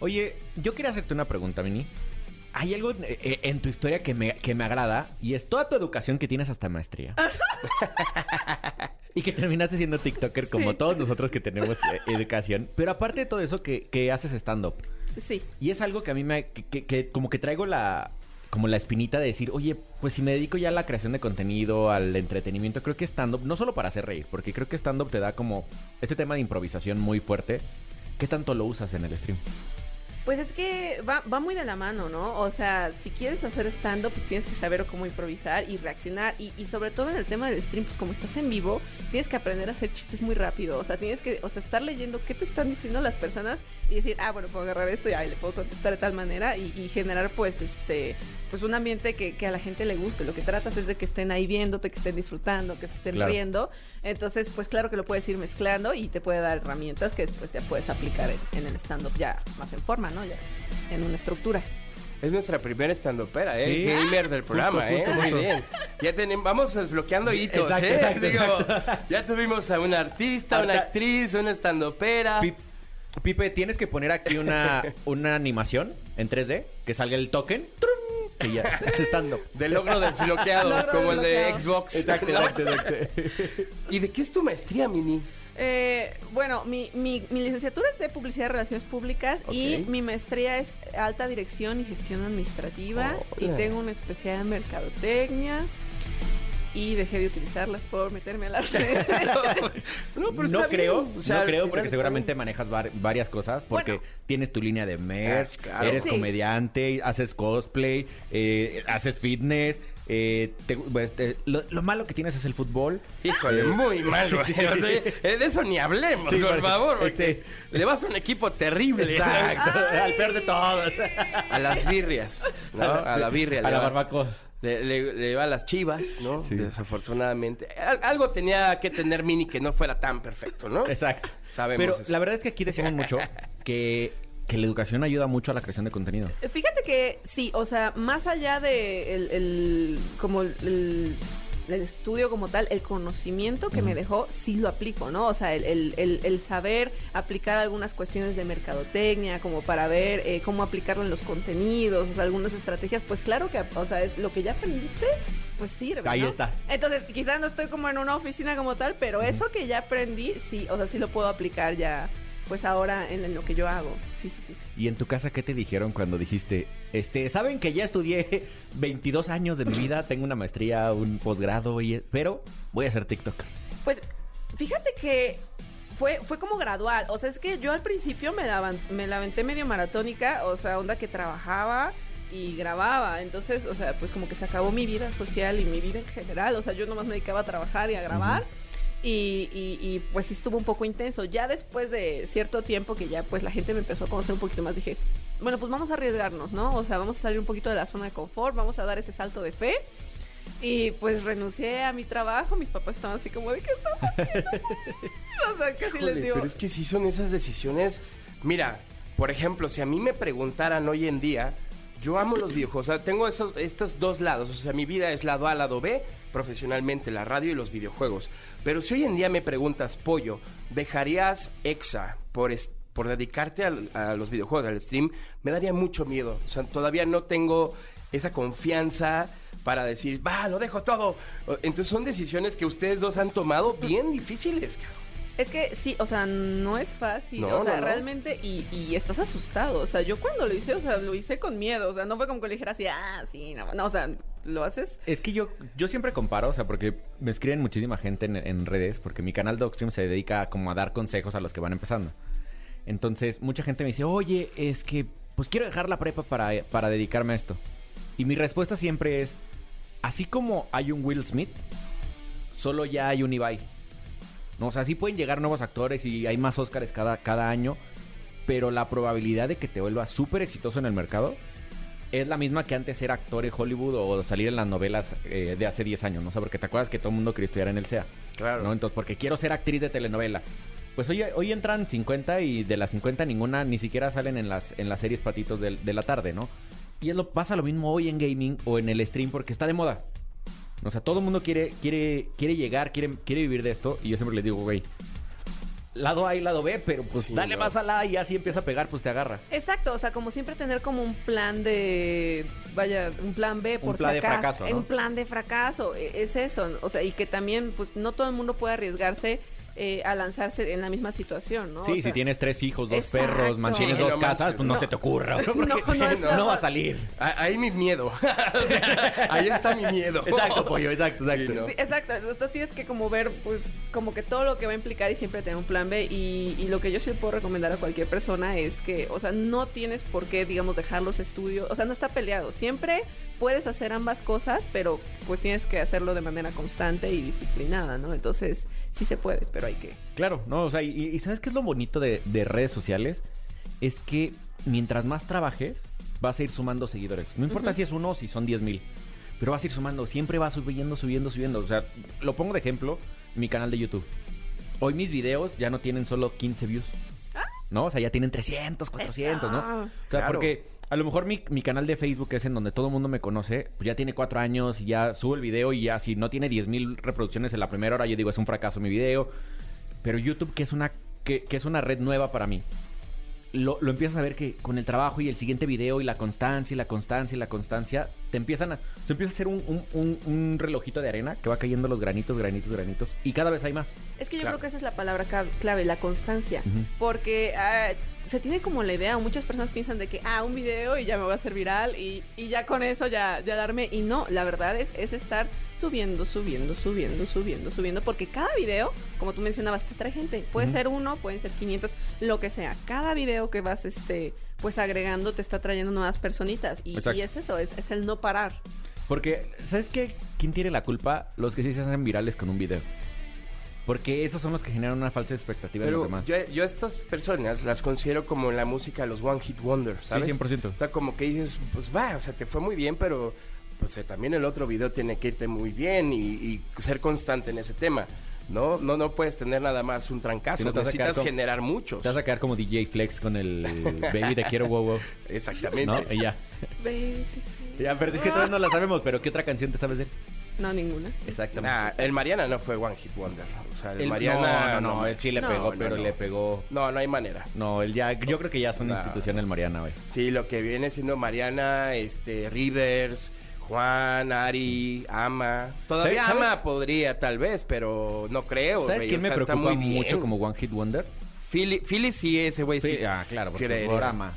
Oye, yo quería hacerte una pregunta, Mini. Hay algo eh, eh, en tu historia que me, que me agrada y es toda tu educación que tienes hasta maestría. y que terminaste siendo TikToker como Sí. todos nosotros que tenemos eh, educación. Pero aparte de todo eso, que, que haces stand-up. Sí. Y es algo que a mí me... Que- que como que traigo la... Como la espinita de decir, oye, pues si me dedico ya a la creación de contenido, al entretenimiento, creo que stand-up, no solo para hacer reír, porque creo que stand-up te da como este tema de improvisación muy fuerte. ¿Qué tanto lo usas en el stream? Pues es que va, va muy de la mano, ¿no? O sea, si quieres hacer stand-up, pues tienes que saber cómo improvisar y reaccionar. Y, y sobre todo en el tema del stream, pues como estás en vivo, tienes que aprender a hacer chistes muy rápido. O sea, tienes que, o sea, estar leyendo qué te están diciendo las personas y decir, ah, bueno, puedo agarrar esto y ahí le puedo contestar de tal manera y, y generar, pues, este, pues un ambiente que, que a la gente le guste. Lo que tratas es de que estén ahí viéndote, que estén disfrutando, que se estén Claro. riendo. Entonces, pues claro que lo puedes ir mezclando y te puede dar herramientas que después ya puedes aplicar en, en el stand-up ya más en forma, ¿no? Ya en una estructura. Es nuestra primera estandopera, ¿eh? Sí. Gamer del programa, Justo, ¿eh? justo, Muy bien. Ya tenemos, vamos desbloqueando hitos, Exacto, ¿eh? exacto, Digo, ya tuvimos a una artista, una actriz, una estandopera. Pi- Pipe, tienes que poner aquí una, una animación en 3D que salga el token. Y ya, stand-up. De logro desbloqueado, Logro como el de. Xbox. Exacto, exacto. ¿Y de qué es tu maestría, Mini? Eh, bueno, mi, mi, mi licenciatura es de Publicidad y Relaciones Públicas y mi maestría es Alta Dirección y Gestión Administrativa y tengo una especialidad en Mercadotecnia y dejé de utilizarlas por meterme a la red. No, pero no creo, bien. O sea, no creo porque seguramente manejas var- varias cosas porque Bueno. tienes tu línea de merch, Ah, claro. eres Sí. comediante, haces cosplay, eh, haces fitness, eh, te- pues, te- lo, lo malo que tienes es el fútbol. Híjole, Eh, muy mal, sí, güey. sí, sí. O sea, eh, De eso ni hablemos, Sí, por porque, favor. porque este- Le vas a un equipo terrible. Exacto, al peor de todos. A las birrias, ¿no? A la birria. A la barbacoa. Le, le- le va a las chivas, ¿no? Sí. Desafortunadamente. Al- algo tenía que tener Mini que no fuera tan perfecto, ¿no? Exacto. Sabemos Pero eso. la verdad es que aquí decimos mucho que, que la educación ayuda mucho a la creación de contenido. Fíjate que sí, o sea, más allá de el, el- como el, el estudio como tal, el conocimiento que me dejó, sí lo aplico, ¿no? O sea, el, el- saber aplicar algunas cuestiones de mercadotecnia, como para ver eh, cómo aplicarlo en los contenidos, o sea, algunas estrategias, pues claro que, o sea, es lo que ya aprendiste, pues sirve. Ahí ¿no? está. Entonces, quizás no estoy como en una oficina como tal, pero eso que ya aprendí, sí, o sea, sí lo puedo aplicar ya pues ahora en lo que yo hago. Sí, sí, sí. ¿Y en tu casa qué te dijeron cuando dijiste, este, saben que ya estudié 22 años de mi vida, tengo una maestría, un posgrado, y, pero voy a ser TikTok? Pues fíjate que fue, fue como gradual. O sea, es que yo al principio me la, me la aventé medio maratónica, o sea, onda que trabajaba y grababa. Entonces, o sea, pues como que se acabó mi vida social y mi vida en general. O sea, yo nomás me dedicaba a trabajar y a grabar. Y, y, y, pues sí estuvo un poco intenso. Ya después de cierto tiempo que ya pues la gente me empezó a conocer un poquito más, dije, bueno, pues vamos a arriesgarnos, ¿no? O sea, vamos a salir un poquito de la zona de confort, vamos a dar ese salto de fe. Y pues renuncié a mi trabajo, mis papás estaban así como de ¿qué estás haciendo? o sea, casi Híjole, les digo. pero es que sí son esas decisiones. Mira, por ejemplo, si a mí me preguntaran hoy en día, yo amo los videojuegos. O sea, tengo esos, estos dos lados. O sea, mi vida es lado A, lado B, profesionalmente, la radio y los videojuegos. Pero si hoy en día me preguntas, Pollo, ¿dejarías EXA por, por dedicarte a los videojuegos, al stream? Me daría mucho miedo. O sea, todavía no tengo esa confianza para decir, va, lo dejo todo. Entonces son decisiones que ustedes dos han tomado bien difíciles. cabrón. Es que sí, o sea, no es fácil. No, o sea, no, no. realmente, y, y estás asustado. O sea, yo cuando lo hice, o sea, lo hice con miedo. O sea, no fue como que le dijera así, ah, sí, no, o sea, lo haces. Es que yo, yo siempre comparo, o sea, porque me escriben muchísima gente en, en redes, porque mi canal Dogstream se dedica como a dar consejos a los que van empezando. Entonces, mucha gente me dice, oye, es que pues quiero dejar la prepa para, para dedicarme a esto. Y mi respuesta siempre es, así como hay un Will Smith, solo ya hay un Ibai. No, o sea, sí pueden llegar nuevos actores y hay más Oscars cada, cada año, pero la probabilidad de que te vuelvas súper exitoso en el mercado es la misma que antes ser actor en Hollywood o salir en las novelas eh, de hace 10 años, ¿no? O sea, porque te acuerdas que todo el mundo quería estudiar en el SEA. Claro. ¿no? Entonces, porque quiero ser actriz de telenovela. Pues hoy, hoy entran 50 y de las 50 ninguna ni siquiera salen en las, en las series patitos de, de la tarde, ¿no? Y es lo, pasa lo mismo hoy en gaming o en el stream porque está de moda. O sea, todo el mundo quiere, quiere, quiere llegar, quiere, quiere vivir de esto. Y yo siempre les digo, güey, lado A y lado B, pero pues Sí, dale no. más a la A y así empieza a pegar, pues te agarras. Exacto, o sea, como siempre tener como un plan de, vaya, un plan B por plan si de acaso. fracaso, ¿no? Un plan de fracaso, es eso, o sea, y que también, pues, no todo el mundo puede arriesgarse eh, a lanzarse en la misma situación, ¿no? Sí, O si sea, tienes tres hijos, dos Exacto. perros, mantienes Sí, dos no casas, manches, pues no, no. se te ocurra. No, porque no va a salir. Ah, Ahí mi miedo. O sea, ahí está mi miedo. Exacto, pollo, exacto, exacto. Sí, ¿no? Sí, exacto, entonces tienes que como ver, pues, como que todo lo que va a implicar y siempre tener un plan B. Y, y lo que yo sí le puedo recomendar a cualquier persona es que, o sea, no tienes por qué, digamos, dejar los estudios, o sea, no está peleado. Siempre puedes hacer ambas cosas, pero pues tienes que hacerlo de manera constante y disciplinada, ¿no? Entonces, sí se puede, pero hay que... Claro, no, o sea, y, y ¿sabes qué es lo bonito de, de redes sociales? Es que mientras más trabajes, vas a ir sumando seguidores. No importa si es uno o si son 10 mil, pero vas a ir sumando, siempre vas subiendo, subiendo, subiendo. O sea, lo pongo de ejemplo, mi canal de YouTube. Hoy mis videos ya no tienen solo 15 views. ¿No? O sea, ya tienen 300, 400, ¿no? O sea, Claro. porque a lo mejor mi, mi canal de Facebook es en donde todo el mundo me conoce, pues ya tiene cuatro años y ya subo el video y ya si no tiene 10 mil reproducciones en la primera hora, yo digo, es un fracaso mi video. Pero YouTube, que es una, que, que es una red nueva para mí, lo, lo empiezas a ver que con el trabajo y el siguiente video y la constancia y la constancia y la constancia, te empiezan a... Se empieza a hacer un, un- un- un relojito de arena que va cayendo los granitos, granitos, granitos. Y cada vez hay más. Es que yo Claro. creo que esa es la palabra clave, la constancia. Porque ah, se tiene como la idea, muchas personas piensan de que, ah, un video y ya me voy a hacer viral y, y ya con eso ya, ya darme. Y no, la verdad es, es estar subiendo, subiendo, subiendo, subiendo, subiendo. Porque cada video, como tú mencionabas, te trae gente. Puede ser uno, pueden ser 500, lo que sea. Cada video que vas, este pues agregando te está trayendo nuevas personitas y, es eso, es, es el no parar. Porque, ¿sabes qué? ¿Quién tiene la culpa? Los que sí se hacen virales con un video. Porque esos son los que generan una falsa expectativa en los demás. yo, yo a estas personas las considero como en la música los One Hit Wonder, ¿sabes? Sí, 100%. O sea, como que dices, pues va, o sea, te fue muy bien, pero pues eh, también el otro video tiene que irte muy bien y, y ser constante en ese tema. No, no, no puedes tener nada más un trancazo, Si no necesitas generar muchos. Te vas a quedar como DJ Flex con el Baby Te Quiero Wow Wow. Exactamente. ¿No? Y ya. Baby. Ya, pero es que todavía no la sabemos, pero ¿qué otra canción te sabes de él? No, ninguna. Exactamente. Nah, el Mariana no fue One Hit Wonder. O sea, el, El- Mariana. no, no, no, él sí le No, pegó, no, pero no. le pegó. No, no hay manera. No, él ya, yo creo que ya es una institución el Mariana, güey. Sí, lo que viene siendo Mariana, este, Rivers, Juan, Ari, Ama. Todavía ¿Sabes- Ama podría, tal vez, pero no creo. ¿Sabes quién o me sea, está preocupa mucho como One Hit Wonder? Philly, Philly sí, ese güey sí. Sí, ah, claro, porque Creería. programa.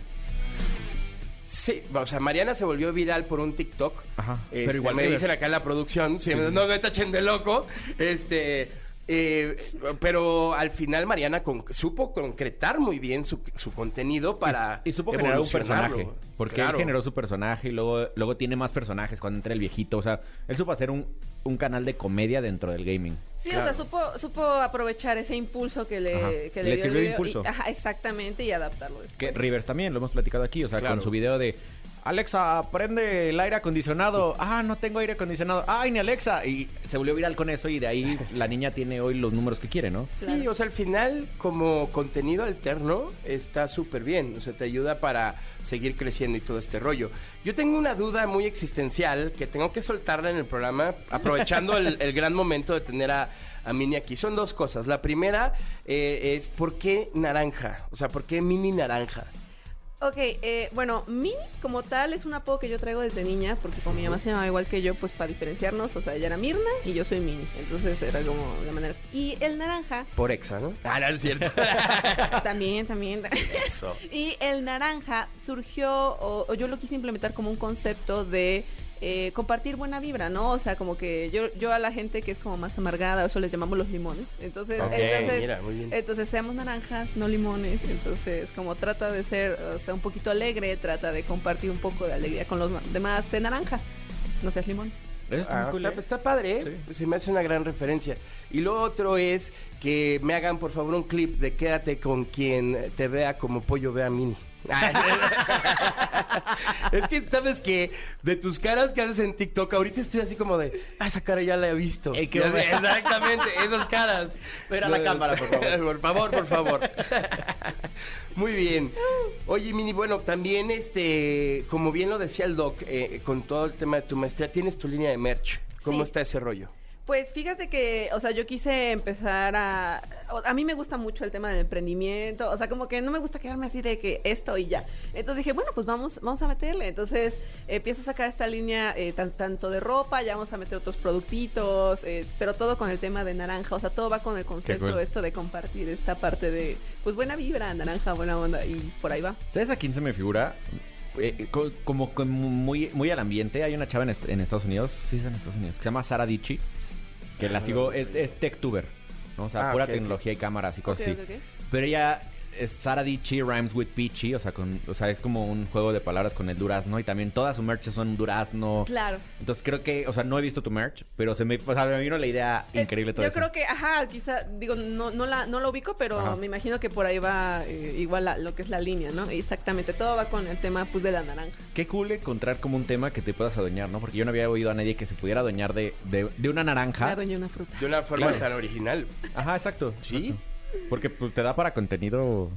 Sí, o sea, Mariana se volvió viral por un TikTok. Ajá, Este, pero igual me dicen acá en la producción, sí, no me tachen de loco. Este, eh, pero al final Mariana con- supo concretar muy bien su, su contenido para y, y supo generar un personaje. Porque Claro. él generó su personaje y luego, luego tiene más personajes cuando entra el viejito. O sea, él supo hacer un, un canal de comedia dentro del gaming. Sí, Claro. o sea, supo, supo aprovechar ese impulso que le, Ajá. que Le le, dio sirvió el video impulso. y- ajá, exactamente, y adaptarlo después. Que Rivers también, lo hemos platicado aquí. O sea, Claro. con su video de Alexa, prende el aire acondicionado. Ah, no tengo aire acondicionado. Ay, ni Alexa. Y se volvió viral con eso y de ahí la niña tiene hoy los números que quiere, ¿no? Sí, Claro. o sea, al final, como contenido alterno, está súper bien. O sea, te ayuda para seguir creciendo y todo este rollo. Yo tengo una duda muy existencial que tengo que soltarla en el programa, aprovechando el, el gran momento de tener a, a Mini aquí. Son dos cosas. La primera eh, es, ¿por qué naranja? O sea, ¿por qué Mini naranja? Ok, eh, bueno, Mini como tal es un apodo que yo traigo desde niña, porque como mi mamá se llamaba igual que yo, pues para diferenciarnos, o sea, ella era Mirna y yo soy Mini, entonces era como la manera. Y el naranja, Por Exa, ¿no? Ah, no, es cierto. también, también. Eso. Y el naranja surgió, o, o yo lo quise implementar como un concepto de eh, compartir buena vibra, ¿no? O sea, como que yo, yo a la gente que es como más amargada, eso les llamamos los limones. Entonces, entonces, mira, muy bien. entonces seamos naranjas, no limones. Entonces, como trata de ser, o sea, un poquito alegre, trata de compartir un poco de alegría con los demás de naranja. No seas limón. Ah, muy cool, está, ¿eh? está padre, ¿eh? se me hace una gran referencia. Y lo otro es que me hagan por favor un clip de quédate con quien te vea como pollo vea a Mini. es que sabes que de tus caras que haces en TikTok, ahorita estoy así como de, ah, esa cara ya la he visto. Ey, qué exactamente, esas caras. Mira la cámara, por favor. por favor, por favor. Muy bien. Oye, Mini, bueno, también, este, como bien lo decía el Doc, eh, con todo el tema de tu maestría, tienes tu línea de merch. ¿Cómo Sí. está ese rollo? Pues fíjate que, o sea, yo quise empezar a... A mí me gusta mucho el tema del emprendimiento, o sea, como que no me gusta quedarme así de que esto y ya. Entonces dije, bueno, pues vamos, vamos a meterle. Entonces empiezo a sacar esta línea eh, tan- tanto de ropa, ya vamos a meter otros productitos, eh, pero todo con el tema de naranja, o sea, todo va con el concepto cool. esto de compartir esta parte de, pues buena vibra, naranja, buena onda, y por ahí va. ¿Sabes a quién se me figura? Eh, co- como, como muy, muy al ambiente. Hay una chava en, est- en Estados Unidos, sí es en Estados Unidos, que se llama Sara Dichi, que la sigo, es, es techtuber, ¿no? O sea, Ah, pura tecnología y cámaras y cosas Ok, así. Pero ella es Sara Dichi rhymes with peachy, o sea, con, o sea, es como un juego de palabras con el durazno y también todas sus merch son durazno. Claro. Entonces creo que, o sea, no he visto tu merch, pero se me, o sea, me vino la idea Es- increíble todo Yo eso. creo que, ajá, quizá, digo, no, no, la, no lo ubico, pero Ajá. me imagino que por ahí va eh, igual la- lo que es la línea, ¿no? Exactamente, todo va con el tema pues de la naranja. Qué cool encontrar como un tema que te puedas adueñar, ¿no? Porque yo no había oído a nadie que se pudiera adueñar de, de, de una naranja. Adueño una fruta. De una forma Claro. tan original. Ajá, exacto. Sí. exacto. Porque pues te da para contenido.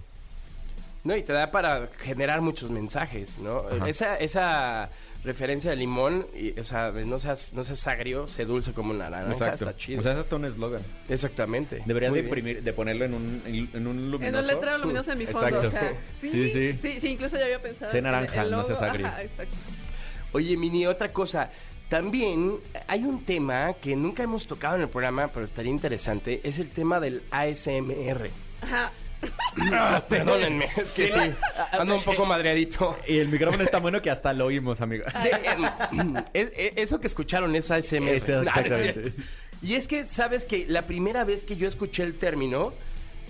No, y te da para generar muchos mensajes, ¿no? Ajá. Esa, esa referencia de limón, y, o sea, no seas, no seas agrio, sé dulce como una naranja, está chido. O sea, es hasta un eslogan. Exactamente. Deberías de imprimir, de ponerlo en un, en, en un luminoso. En un letrero luminoso en mi fondo, Exacto. o sea, sí, Sí, sí, sí. sí, incluso ya había pensado. Sé en el- naranja, no seas agrio. ajá, exacto. Oye, Mini, otra cosa. También hay un tema que nunca hemos tocado en el programa, pero estaría interesante, es el tema del ASMR. Ajá. Ah, perdónenme, es que sí, ando un poco madreadito. Y el micrófono está bueno que hasta lo oímos, amigo. De- em, es- es- eso que escucharon es ASMR. Es exactamente. y es que, ¿sabes que La primera vez que yo escuché el término,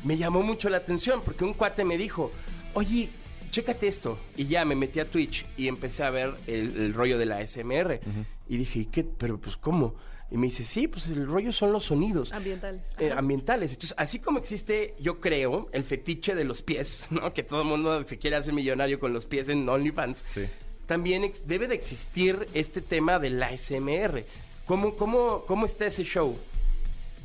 me llamó mucho la atención, porque un cuate me dijo, oye, chécate esto. Y ya me metí a Twitch y empecé a ver el, el rollo de la ASMR. Y dije, ¿y qué? Pero pues, ¿cómo? Y me dice, sí, pues el rollo son los sonidos. Ambientales. Eh, ambientales. Entonces, así como existe, yo creo, el fetiche de los pies, ¿no? Que todo el mundo se quiere hacer millonario con los pies en OnlyFans. Sí. También debe de existir este tema del ASMR. ¿Cómo, cómo, ¿Cómo está ese show?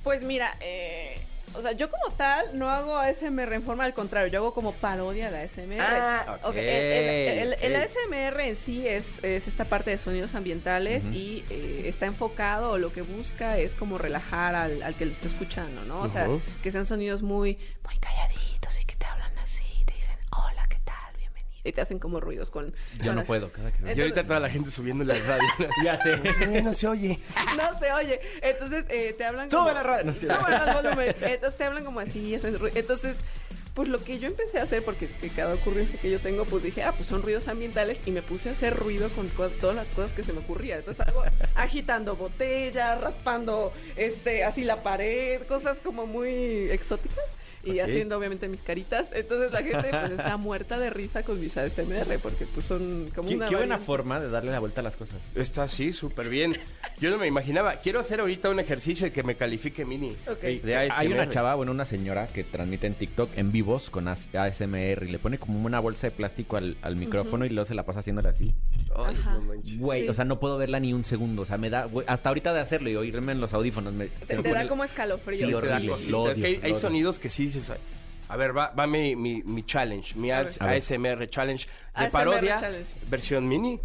Pues mira, eh, o sea, yo como tal no hago ASMR en forma al contrario, yo hago como parodia de ASMR. Ah, ok, el, el- el- el. ASMR en sí es, es esta parte de sonidos ambientales y eh, está enfocado o lo que busca es como relajar al, al que lo está escuchando, ¿no? O sea, que sean sonidos muy, muy calladitos y que te hablan así, te dicen, hola, ¿qué tal? Bienvenido. Y te hacen como ruidos con... Yo con no las- puedo, cada que veo. Y ahorita toda la gente subiendo la radio. Ya sé. Sí, no se oye. No se oye. Entonces eh, te hablan como... Sube la radio. No, sí. Al volumen. Entonces te hablan como así. y hacen ruido. Entonces, Pues lo que yo empecé a hacer, porque que cada ocurrencia que yo tengo, pues dije, ah, pues son ruidos ambientales y me puse a hacer ruido con co- todas las cosas que se me ocurrían. Entonces algo agitando botella, raspando este así la pared, cosas como muy exóticas. Y haciendo obviamente mis caritas. Entonces la gente pues está muerta de risa con mis ASMR porque pues son como Qué, una qué buena forma de darle la vuelta a las cosas. Está así, súper bien. Yo no me imaginaba. Quiero hacer ahorita un ejercicio y que me califique Mini. Ok. De Hay una chava, bueno, una señora que transmite en TikTok en vivos con AS- ASMR y le pone como una bolsa de plástico al, al micrófono y luego se la pasa haciéndole así. Ay, Ajá. no manches. Güey, Sí. o sea, no puedo verla ni un segundo. O sea, me da, hasta ahorita de hacerlo y oírme en los audífonos. Me, Te, te da como escalofrío. Sí, Te da horrible, cosita. lo es que hay, lo hay odio. sonidos que sí dices. A ver, va, va mi, mi, mi challenge, mi. ASMR challenge de ASMR parodia, challenge. versión mini.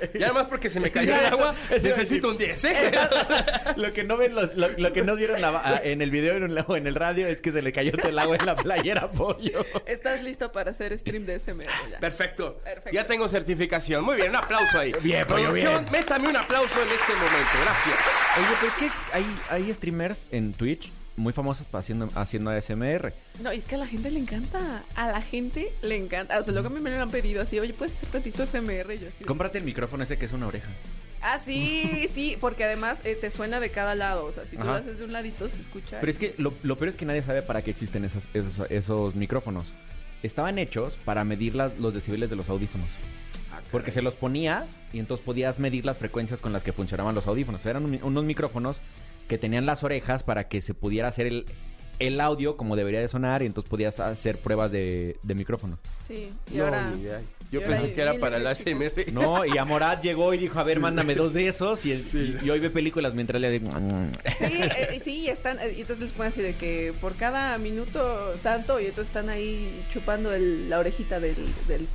Listo. Y además porque se me cayó el agua, necesito un 10, ¿eh? lo que no ven los, lo, lo que no vieron la- a- en el video en el, o en el radio es que se le cayó todo el agua en la playera pollo. Estás listo para hacer stream de SMR ya. Perfecto. Perfecto. Ya tengo certificación. Muy bien, un aplauso ahí. Bien, pollo, Producción, bien. métame un aplauso en este momento. Gracias. Oye, pero es que hay, hay streamers en Twitch muy famosos pa- haciendo, haciendo ASMR. No, es que a la gente le encanta. A la gente le encanta. O sea, luego a mí me lo han pedido así, oye, ¿puedes hacer tantito SMR? Y yo así. Cómprate el micrófono ese que es una oreja. Ah, sí, sí, porque además eh, te suena de cada lado. O sea, si tú Ajá. lo haces de un ladito, se escucha. Pero es que lo, lo peor es que nadie sabe para qué existen esas- esos, esos micrófonos. Estaban hechos para medir las- los decibeles de los audífonos. Porque se los ponías y entonces podías medir las frecuencias con las que funcionaban los audífonos. Eran un- unos micrófonos que tenían las orejas para que se pudiera hacer el, el audio como debería de sonar y entonces podías hacer pruebas de, de micrófono. Sí, y No, ahora. ni idea. Yo y pensé que era para chicas. ASMR. No, y Amorat llegó y dijo, a ver, mándame dos de esos. Y, el- y- y hoy ve películas mientras le digo... Sí, eh, sí, están. eh, y entonces les ponen así de que por cada minuto tanto, y entonces están ahí chupando el- la orejita del. del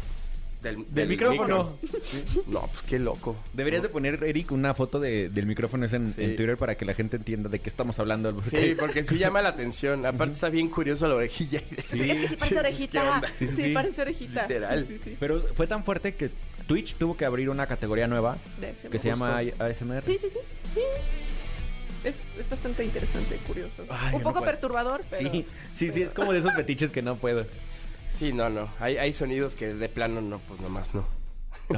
Del, Del micrófono. micro. Sí. No, pues qué loco. Deberías de poner, Eric, una foto de- del micrófono ese en, Sí. en Twitter para que la gente entienda de qué estamos hablando. porque- Sí, porque sí llama la atención. Aparte está bien curioso la orejilla. Sí, parece ¿qué orejita. Sí, sí, Sí, sí. parece orejita. Literal. Sí, sí, sí. Pero fue tan fuerte que Twitch tuvo que abrir una categoría nueva que se llama ASMR. Sí, sí, sí. sí. Es, es bastante interesante, curioso. Ay, Un no poco perturbador, pero... Sí, sí, sí, es como de esos fetiches que no puedo. Sí, no, no. Hay, hay sonidos que de plano no, pues nomás no.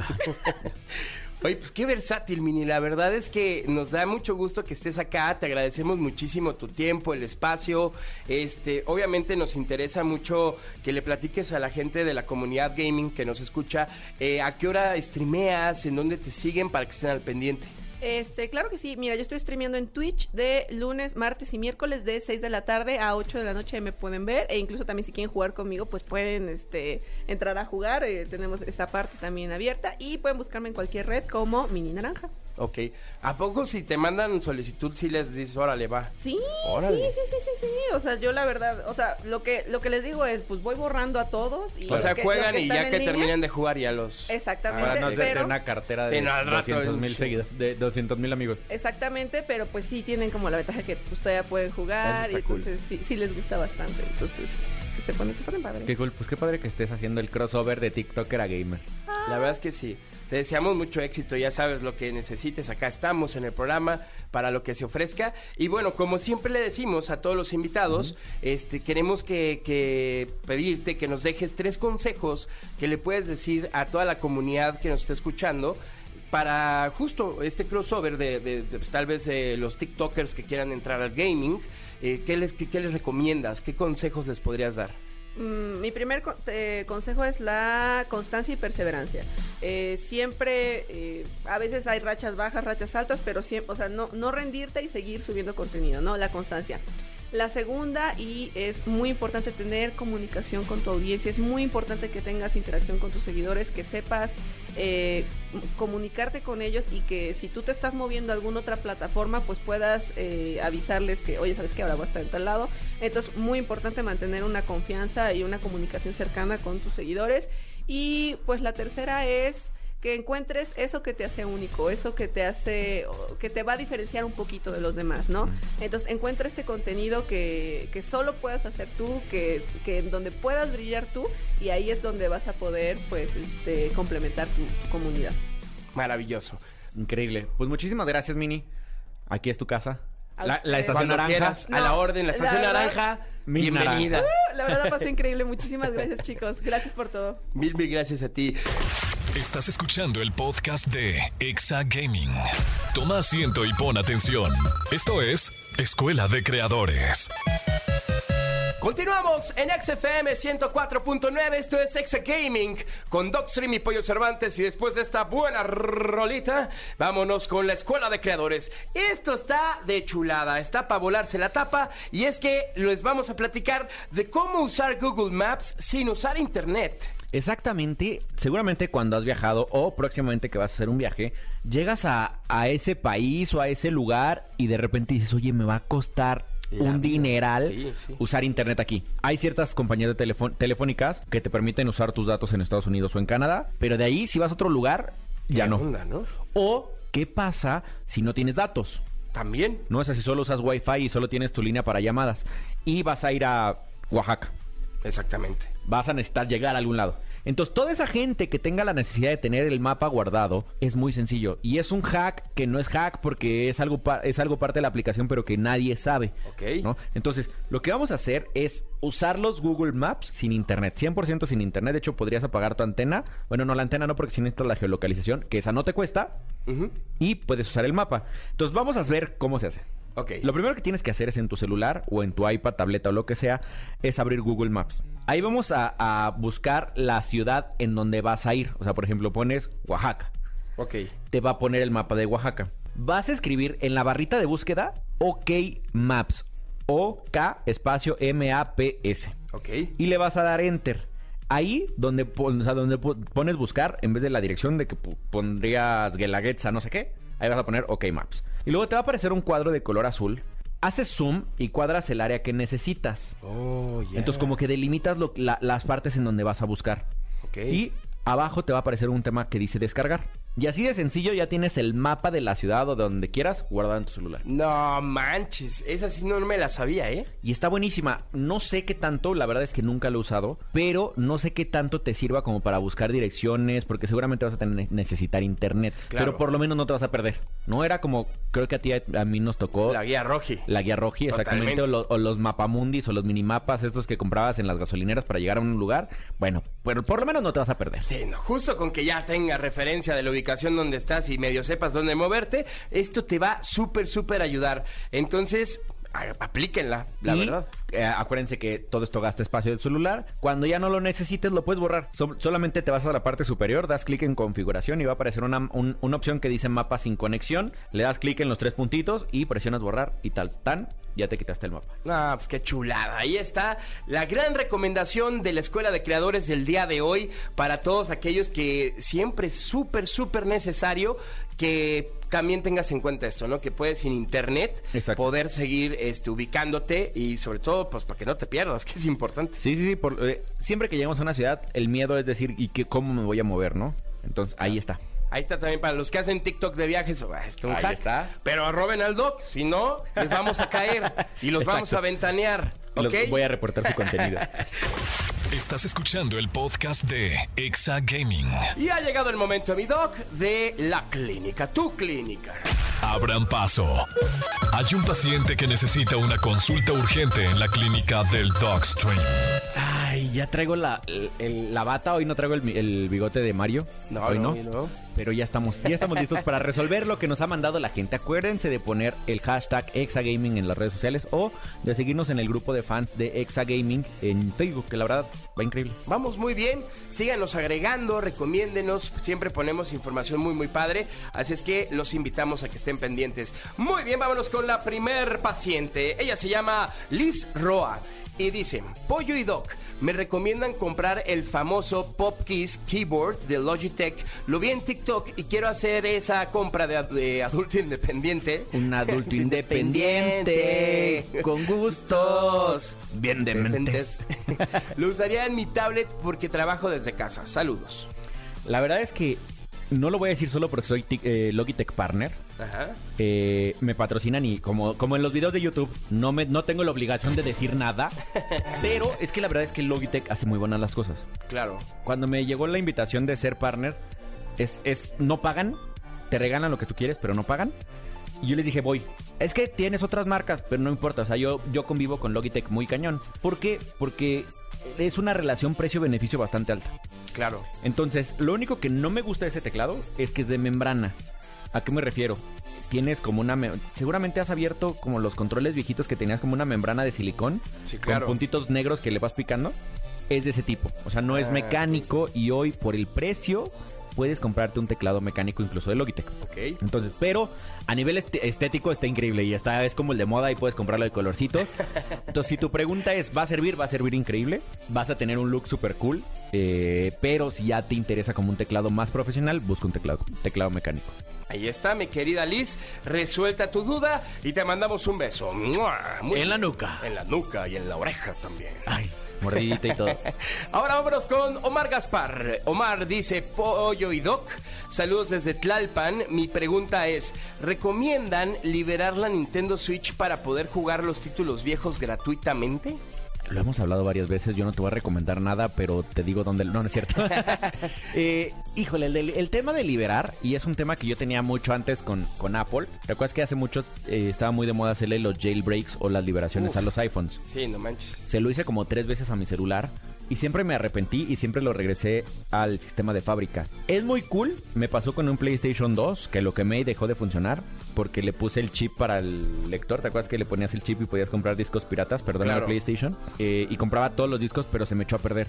Oye, pues qué versátil, Mini. La verdad es que nos da mucho gusto que estés acá. Te agradecemos muchísimo tu tiempo, el espacio. Este, obviamente nos interesa mucho que le platiques a la gente de la comunidad gaming que nos escucha eh, a qué hora streameas, en dónde te siguen para que estén al pendiente. Este, claro que sí. Mira, yo estoy streameando en Twitch de lunes, martes y miércoles de 6 de la tarde a 8 de la noche me pueden ver. E incluso también si quieren jugar conmigo, pues pueden este, entrar a jugar. Eh, tenemos esta parte también abierta. Y pueden buscarme en cualquier red como Mini Naranja. Ok. ¿A poco si te mandan solicitud si les dices, órale, va? Sí, Órale. sí, sí, sí, sí, sí. O sea, yo la verdad, o sea, lo que, lo que les digo es, pues voy borrando a todos. Y O sea, que- juegan y ya que línea- terminen de jugar ya los... Exactamente, Para no hacerte pero... una cartera de no, al rato 200 mil seguidores, de 200 mil amigos. Exactamente, pero pues sí tienen como la ventaja que pues, todavía pueden jugar Eso y cool. entonces sí, sí les gusta bastante. Entonces se pone, se ponen padre. Qué cool, pues qué padre que estés haciendo el crossover de TikToker a gamer. La verdad es que sí. Te deseamos mucho éxito, ya sabes lo que necesites. Acá estamos en el programa para lo que se ofrezca. Y bueno, como siempre le decimos a todos los invitados, este, queremos que, que pedirte que nos dejes tres consejos que le puedes decir a toda la comunidad que nos está escuchando para justo este crossover de, pues, tal vez eh, los TikTokers que quieran entrar al gaming. eh, ¿qué, les, recomiendas? ¿Qué consejos les podrías dar? Mm, mi primer eh, consejo es la constancia y perseverancia. Siempre, a veces hay rachas bajas, rachas altas, pero siempre, o sea, no, no rendirte y seguir subiendo contenido, ¿no? La constancia. La segunda, y es muy importante tener comunicación con tu audiencia, es muy importante que tengas interacción con tus seguidores, que sepas eh, comunicarte con ellos y que si tú te estás moviendo a alguna otra plataforma, pues puedas eh, avisarles que, oye, ¿sabes que Ahora voy a estar en tal lado. Entonces, muy importante mantener una confianza y una comunicación cercana con tus seguidores. Y pues la tercera es que encuentres eso que te hace único, eso que te hace, que te va a diferenciar un poquito de los demás, ¿no? Entonces encuentra este contenido que, que solo puedas hacer tú, que, que en donde puedas brillar tú, y ahí es donde vas a poder, pues, este, complementar tu, tu comunidad. Maravilloso. Increíble. Pues muchísimas gracias, Mini. Aquí es tu casa. La, estación Cuando naranja. quieras, a la orden, la la estación verdad- naranja. Mi bienvenida. Uh, La verdad la pasé increíble. Muchísimas gracias, chicos. Gracias por todo. Mil, mil gracias a ti. Estás escuchando el podcast de Exa Gaming. Toma asiento y pon atención. Esto es Escuela de Creadores. Continuamos en XFM 104.9, esto es Exa Gaming con Docstream y Pollo Cervantes y después de esta buena rolita, vámonos con la Escuela de Creadores. Esto está de chulada, está para volarse la tapa y es que les vamos a platicar de cómo usar Google Maps sin usar Internet. Exactamente, seguramente cuando has viajado o próximamente que vas a hacer un viaje, llegas a, a ese país o a ese lugar y de repente dices, oye, me va a costar La un vida. dineral Sí, sí. usar internet aquí. Hay ciertas compañías de telefónicas que te permiten usar tus datos en Estados Unidos o en Canadá, pero de ahí si vas a otro lugar, ya ¿Qué no. onda, no? O, ¿qué pasa si no tienes datos? También. No es así, solo usas Wi-Fi y solo tienes tu línea para llamadas. Y vas a ir a Oaxaca. Exactamente. Vas a necesitar llegar a algún lado. Entonces, toda esa gente que tenga la necesidad de tener el mapa guardado es muy sencillo. Y es un hack que no es hack porque es algo, es algo parte de la aplicación, pero que nadie sabe. Ok. ¿no? Entonces, lo que vamos a hacer es usar los Google Maps sin internet. 100% sin internet. De hecho, podrías apagar tu antena. Bueno, no la antena no, porque si necesitas la geolocalización, que esa no te cuesta. Y puedes usar el mapa. Entonces, vamos a ver cómo se hace. Ok. Lo primero que tienes que hacer es en tu celular o en tu iPad, tableta o lo que sea, es abrir Google Maps. Ahí vamos a, a buscar la ciudad en donde vas a ir. O sea, por ejemplo, pones Oaxaca. Ok. Te va a poner el mapa de Oaxaca. Vas a escribir en la barrita de búsqueda OK Maps. O-K espacio M-A-P-S. Ok. Y le vas a dar Enter. Ahí donde, pon- o sea, donde po- pones buscar, en vez de la dirección de que pondrías Guelaguetza, no sé qué, ahí vas a poner OK Maps. Y luego te va a aparecer un cuadro de color azul. Haces zoom y cuadras el área que necesitas. Oh, yeah. Entonces como que delimitas lo- la- las partes en donde vas a buscar. Ok. Y abajo te va a aparecer un tema que dice descargar. Y así de sencillo ya tienes el mapa de la ciudad o de donde quieras guardado en tu celular. No manches, esa sí no me la sabía, ¿eh? Y está buenísima. No sé qué tanto, la verdad es que nunca lo he usado, pero no sé qué tanto te sirva como para buscar direcciones, porque seguramente vas a tener, necesitar internet. Claro. Pero por lo menos no te vas a perder. No era como, creo que a ti, a, mí nos tocó La guía roji. la guía roji, exactamente, o, lo- o los mapamundis o los minimapas estos que comprabas en las gasolineras para llegar a un lugar. Bueno, pero por lo menos no te vas a perder. Sí, no, justo con que ya tenga referencia de la ubicación donde estás y medio sepas dónde moverte, esto te va súper, súper ayudar. Entonces, aplíquenla, la Y, verdad. eh, acuérdense que todo esto gasta espacio del celular. Cuando ya no lo necesites, lo puedes borrar. So- solamente te vas a la parte superior, das clic en configuración y va a aparecer una, un- una opción que dice mapa sin conexión. Le das clic en los tres puntitos y presionas borrar y tal, tan, ya te quitaste el mapa. Ah, pues qué chulada. Ahí está la gran recomendación de la Escuela de Creadores del día de hoy para todos aquellos que siempre es súper, súper necesario que también tengas en cuenta esto, ¿no? Que puedes sin internet Exacto. poder seguir este, ubicándote y sobre todo, pues para que no te pierdas, que es importante. Sí, sí, sí. por- eh, siempre que llegamos a una ciudad, el miedo es decir, ¿y qué, cómo me voy a mover, no? Entonces, ahí está. Ahí está también para los que hacen TikTok de viajes. ah, un Ahí hack. está. Pero arroben al doc, si no, les vamos a caer y los vamos a ventanear. Los- ¿Ok? voy a reportar su contenido. Estás escuchando el podcast de Exa Gaming. Y ha llegado el momento, mi doc, de la clínica, tu clínica. Abran paso. Hay un paciente que necesita una consulta urgente en la clínica del Dogstream. Ay, ya traigo la, el- la bata. Hoy no traigo el, mi- el bigote de Mario. No, Hoy no. Pero ya estamos, ya estamos listos para resolver lo que nos ha mandado la gente. Acuérdense de poner el hashtag Exagaming en las redes sociales o de seguirnos en el grupo de fans de Exagaming en Facebook, que la verdad va increíble. Vamos muy bien, síganos agregando, recomiéndenos, siempre ponemos información muy muy padre, así es que los invitamos a que estén pendientes. Muy bien, vámonos con la primer paciente, ella se llama Liz Roa y dice, Pollo y Doc, me recomiendan comprar el famoso Pop Keys Keyboard de Logitech, lo vi en TikTok y quiero hacer esa compra de, de adulto independiente. Un adulto independiente, con gustos bien dementes. Lo usaría en mi tablet porque trabajo desde casa. Saludos. La verdad es que no lo voy a decir solo porque soy eh, Logitech Partner. Ajá. Eh, me patrocinan y como, como en los videos de YouTube, no, me, no tengo la obligación de decir nada. pero es que la verdad es que Logitech hace muy buenas las cosas. Claro. Cuando me llegó la invitación de ser partner, Es, es, no pagan, te regalan lo que tú quieres, pero no pagan. Y yo les dije, voy. Es que tienes otras marcas, pero no importa. O sea, yo, yo convivo con Logitech muy cañón. ¿Por qué? Porque es una relación precio-beneficio bastante alta. Claro. Entonces, lo único que no me gusta de ese teclado es que es de membrana. ¿A qué me refiero? Tienes como una... me- Seguramente has abierto como los controles viejitos que tenías como una membrana de silicón. Sí, claro. Con puntitos negros que le vas picando. Es de ese tipo. O sea, no es Ah, mecánico y hoy por el precio puedes comprarte un teclado mecánico incluso de Logitech. Ok. Entonces, pero a nivel este- estético está increíble y está es como el de moda y puedes comprarlo de colorcito. Entonces, si tu pregunta es, ¿va a servir? Va a servir increíble. Vas a tener un look super cool. eh, pero si ya te interesa como un teclado más profesional, busca un teclado, teclado mecánico. Ahí está, mi querida Liz. Resuelta tu duda y te mandamos un beso. ¡Mua! Muy En la nuca. En la nuca y en la oreja también. Ay, mordidita y todo. Ahora vámonos con Omar Gaspar. Omar dice, Pollo y Doc, saludos desde Tlalpan. Mi pregunta es, ¿recomiendan liberar la Nintendo Switch para poder jugar los títulos viejos gratuitamente? Lo hemos hablado varias veces, yo no te voy a recomendar nada, pero te digo dónde... No, no es cierto. Eh, híjole, el, el tema de liberar, y es un tema que yo tenía mucho antes con, con Apple. ¿Recuerdas que hace mucho eh, estaba muy de moda hacerle los jailbreaks o las liberaciones Uf. a los iPhones? Sí, no manches. Se lo hice como tres veces a mi celular y siempre me arrepentí y siempre lo regresé al sistema de fábrica. Es muy cool, me pasó con un PlayStation 2 que lo quemé y dejó de funcionar porque le puse el chip para el lector. ¿Te acuerdas que le ponías el chip y podías comprar discos piratas? Perdón, Claro. la PlayStation. Eh, y compraba todos los discos, pero se me echó a perder.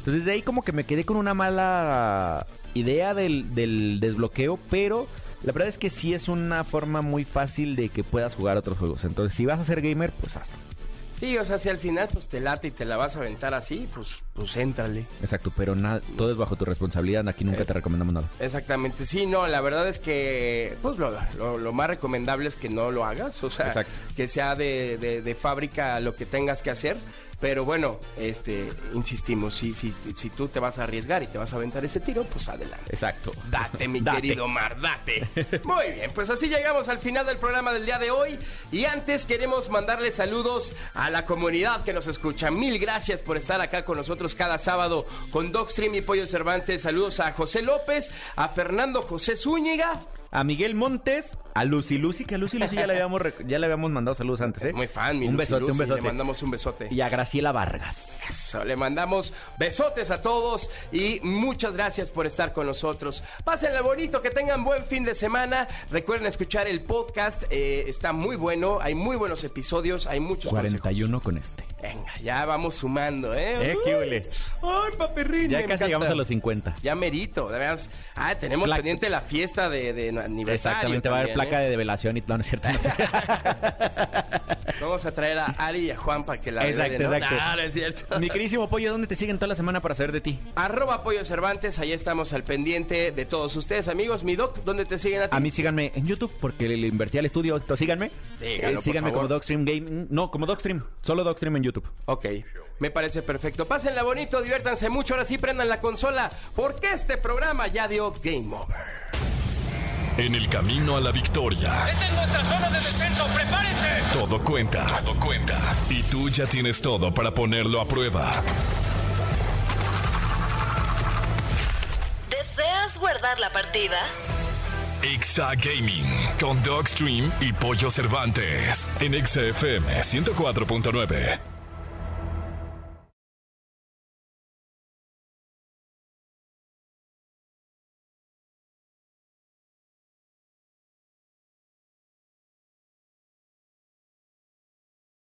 Entonces de ahí como que me quedé con una mala idea del, del desbloqueo, pero la verdad es que sí es una forma muy fácil de que puedas jugar otros juegos. Entonces si vas a ser gamer, pues hazlo. Sí, o sea, si al final pues te late y te la vas a aventar así, pues, pues éntrale. Exacto, pero nada, todo es bajo tu responsabilidad. Aquí nunca Eh. te recomendamos nada. Exactamente, sí, no, la verdad es que pues lo, lo- lo más recomendable es que no lo hagas, o sea, Exacto. que sea de, de- de fábrica lo que tengas que hacer, pero bueno, este, insistimos, si, si, si tú te vas a arriesgar y te vas a aventar ese tiro, pues adelante. Exacto. Date, mi Date. querido Omar, date. Muy bien, pues así llegamos al final del programa del día de hoy. Y antes queremos mandarle saludos a la comunidad que nos escucha. Mil gracias por estar acá con nosotros cada sábado con Dogstream y Pollo Cervantes. Saludos a José López, a Fernando José Zúñiga. A Miguel Montes, a Lucy Lucy, que a Lucy Lucy ya le habíamos, ya le habíamos mandado saludos antes, ¿eh? Muy fan, mi Un Lucy besote, Lucy, un besote. Le mandamos un besote. Y a Graciela Vargas. Eso, le mandamos besotes a todos y muchas gracias por estar con nosotros. Pásenle bonito, que tengan buen fin de semana. Recuerden escuchar el podcast, eh, está muy bueno, hay muy buenos episodios, hay muchos consejos. 41 con este. Venga, ya vamos sumando, ¿eh? Eh, qué huele. Ay, papirrín. Ya casi encanta. llegamos a los 50. Ya merito, de. Ah, tenemos pendiente la fiesta de, de aniversario. Exactamente, va a haber placa ¿eh? de develación y no, no es cierto. no sé. Vamos a traer a Ari y a Juan para que la Exacto, exacto. Ah, no es cierto. Mi queridísimo pollo, ¿dónde te siguen toda la semana para saber de ti? Arroba Apoyo Cervantes, ahí estamos al pendiente de todos ustedes, amigos. Mi doc, ¿dónde te siguen a ti? A mí síganme en YouTube porque le invertí al estudio. Entonces, síganme. Eh, síganme como Dogstream Gaming. No, como Dogstream. Solo Dogstream en YouTube. Ok, me parece perfecto. Pásenla bonito, diviértanse mucho. Ahora sí prendan la consola, porque este programa ya dio Game Over. En el camino a la victoria, ¡Esta es nuestra zona de descenso! ¡Prepárense! todo cuenta. Todo cuenta. Y tú ya tienes todo para ponerlo a prueba. ¿Deseas guardar la partida? Exa Gaming con Dogstream y Pollo Cervantes en XFM 104.9.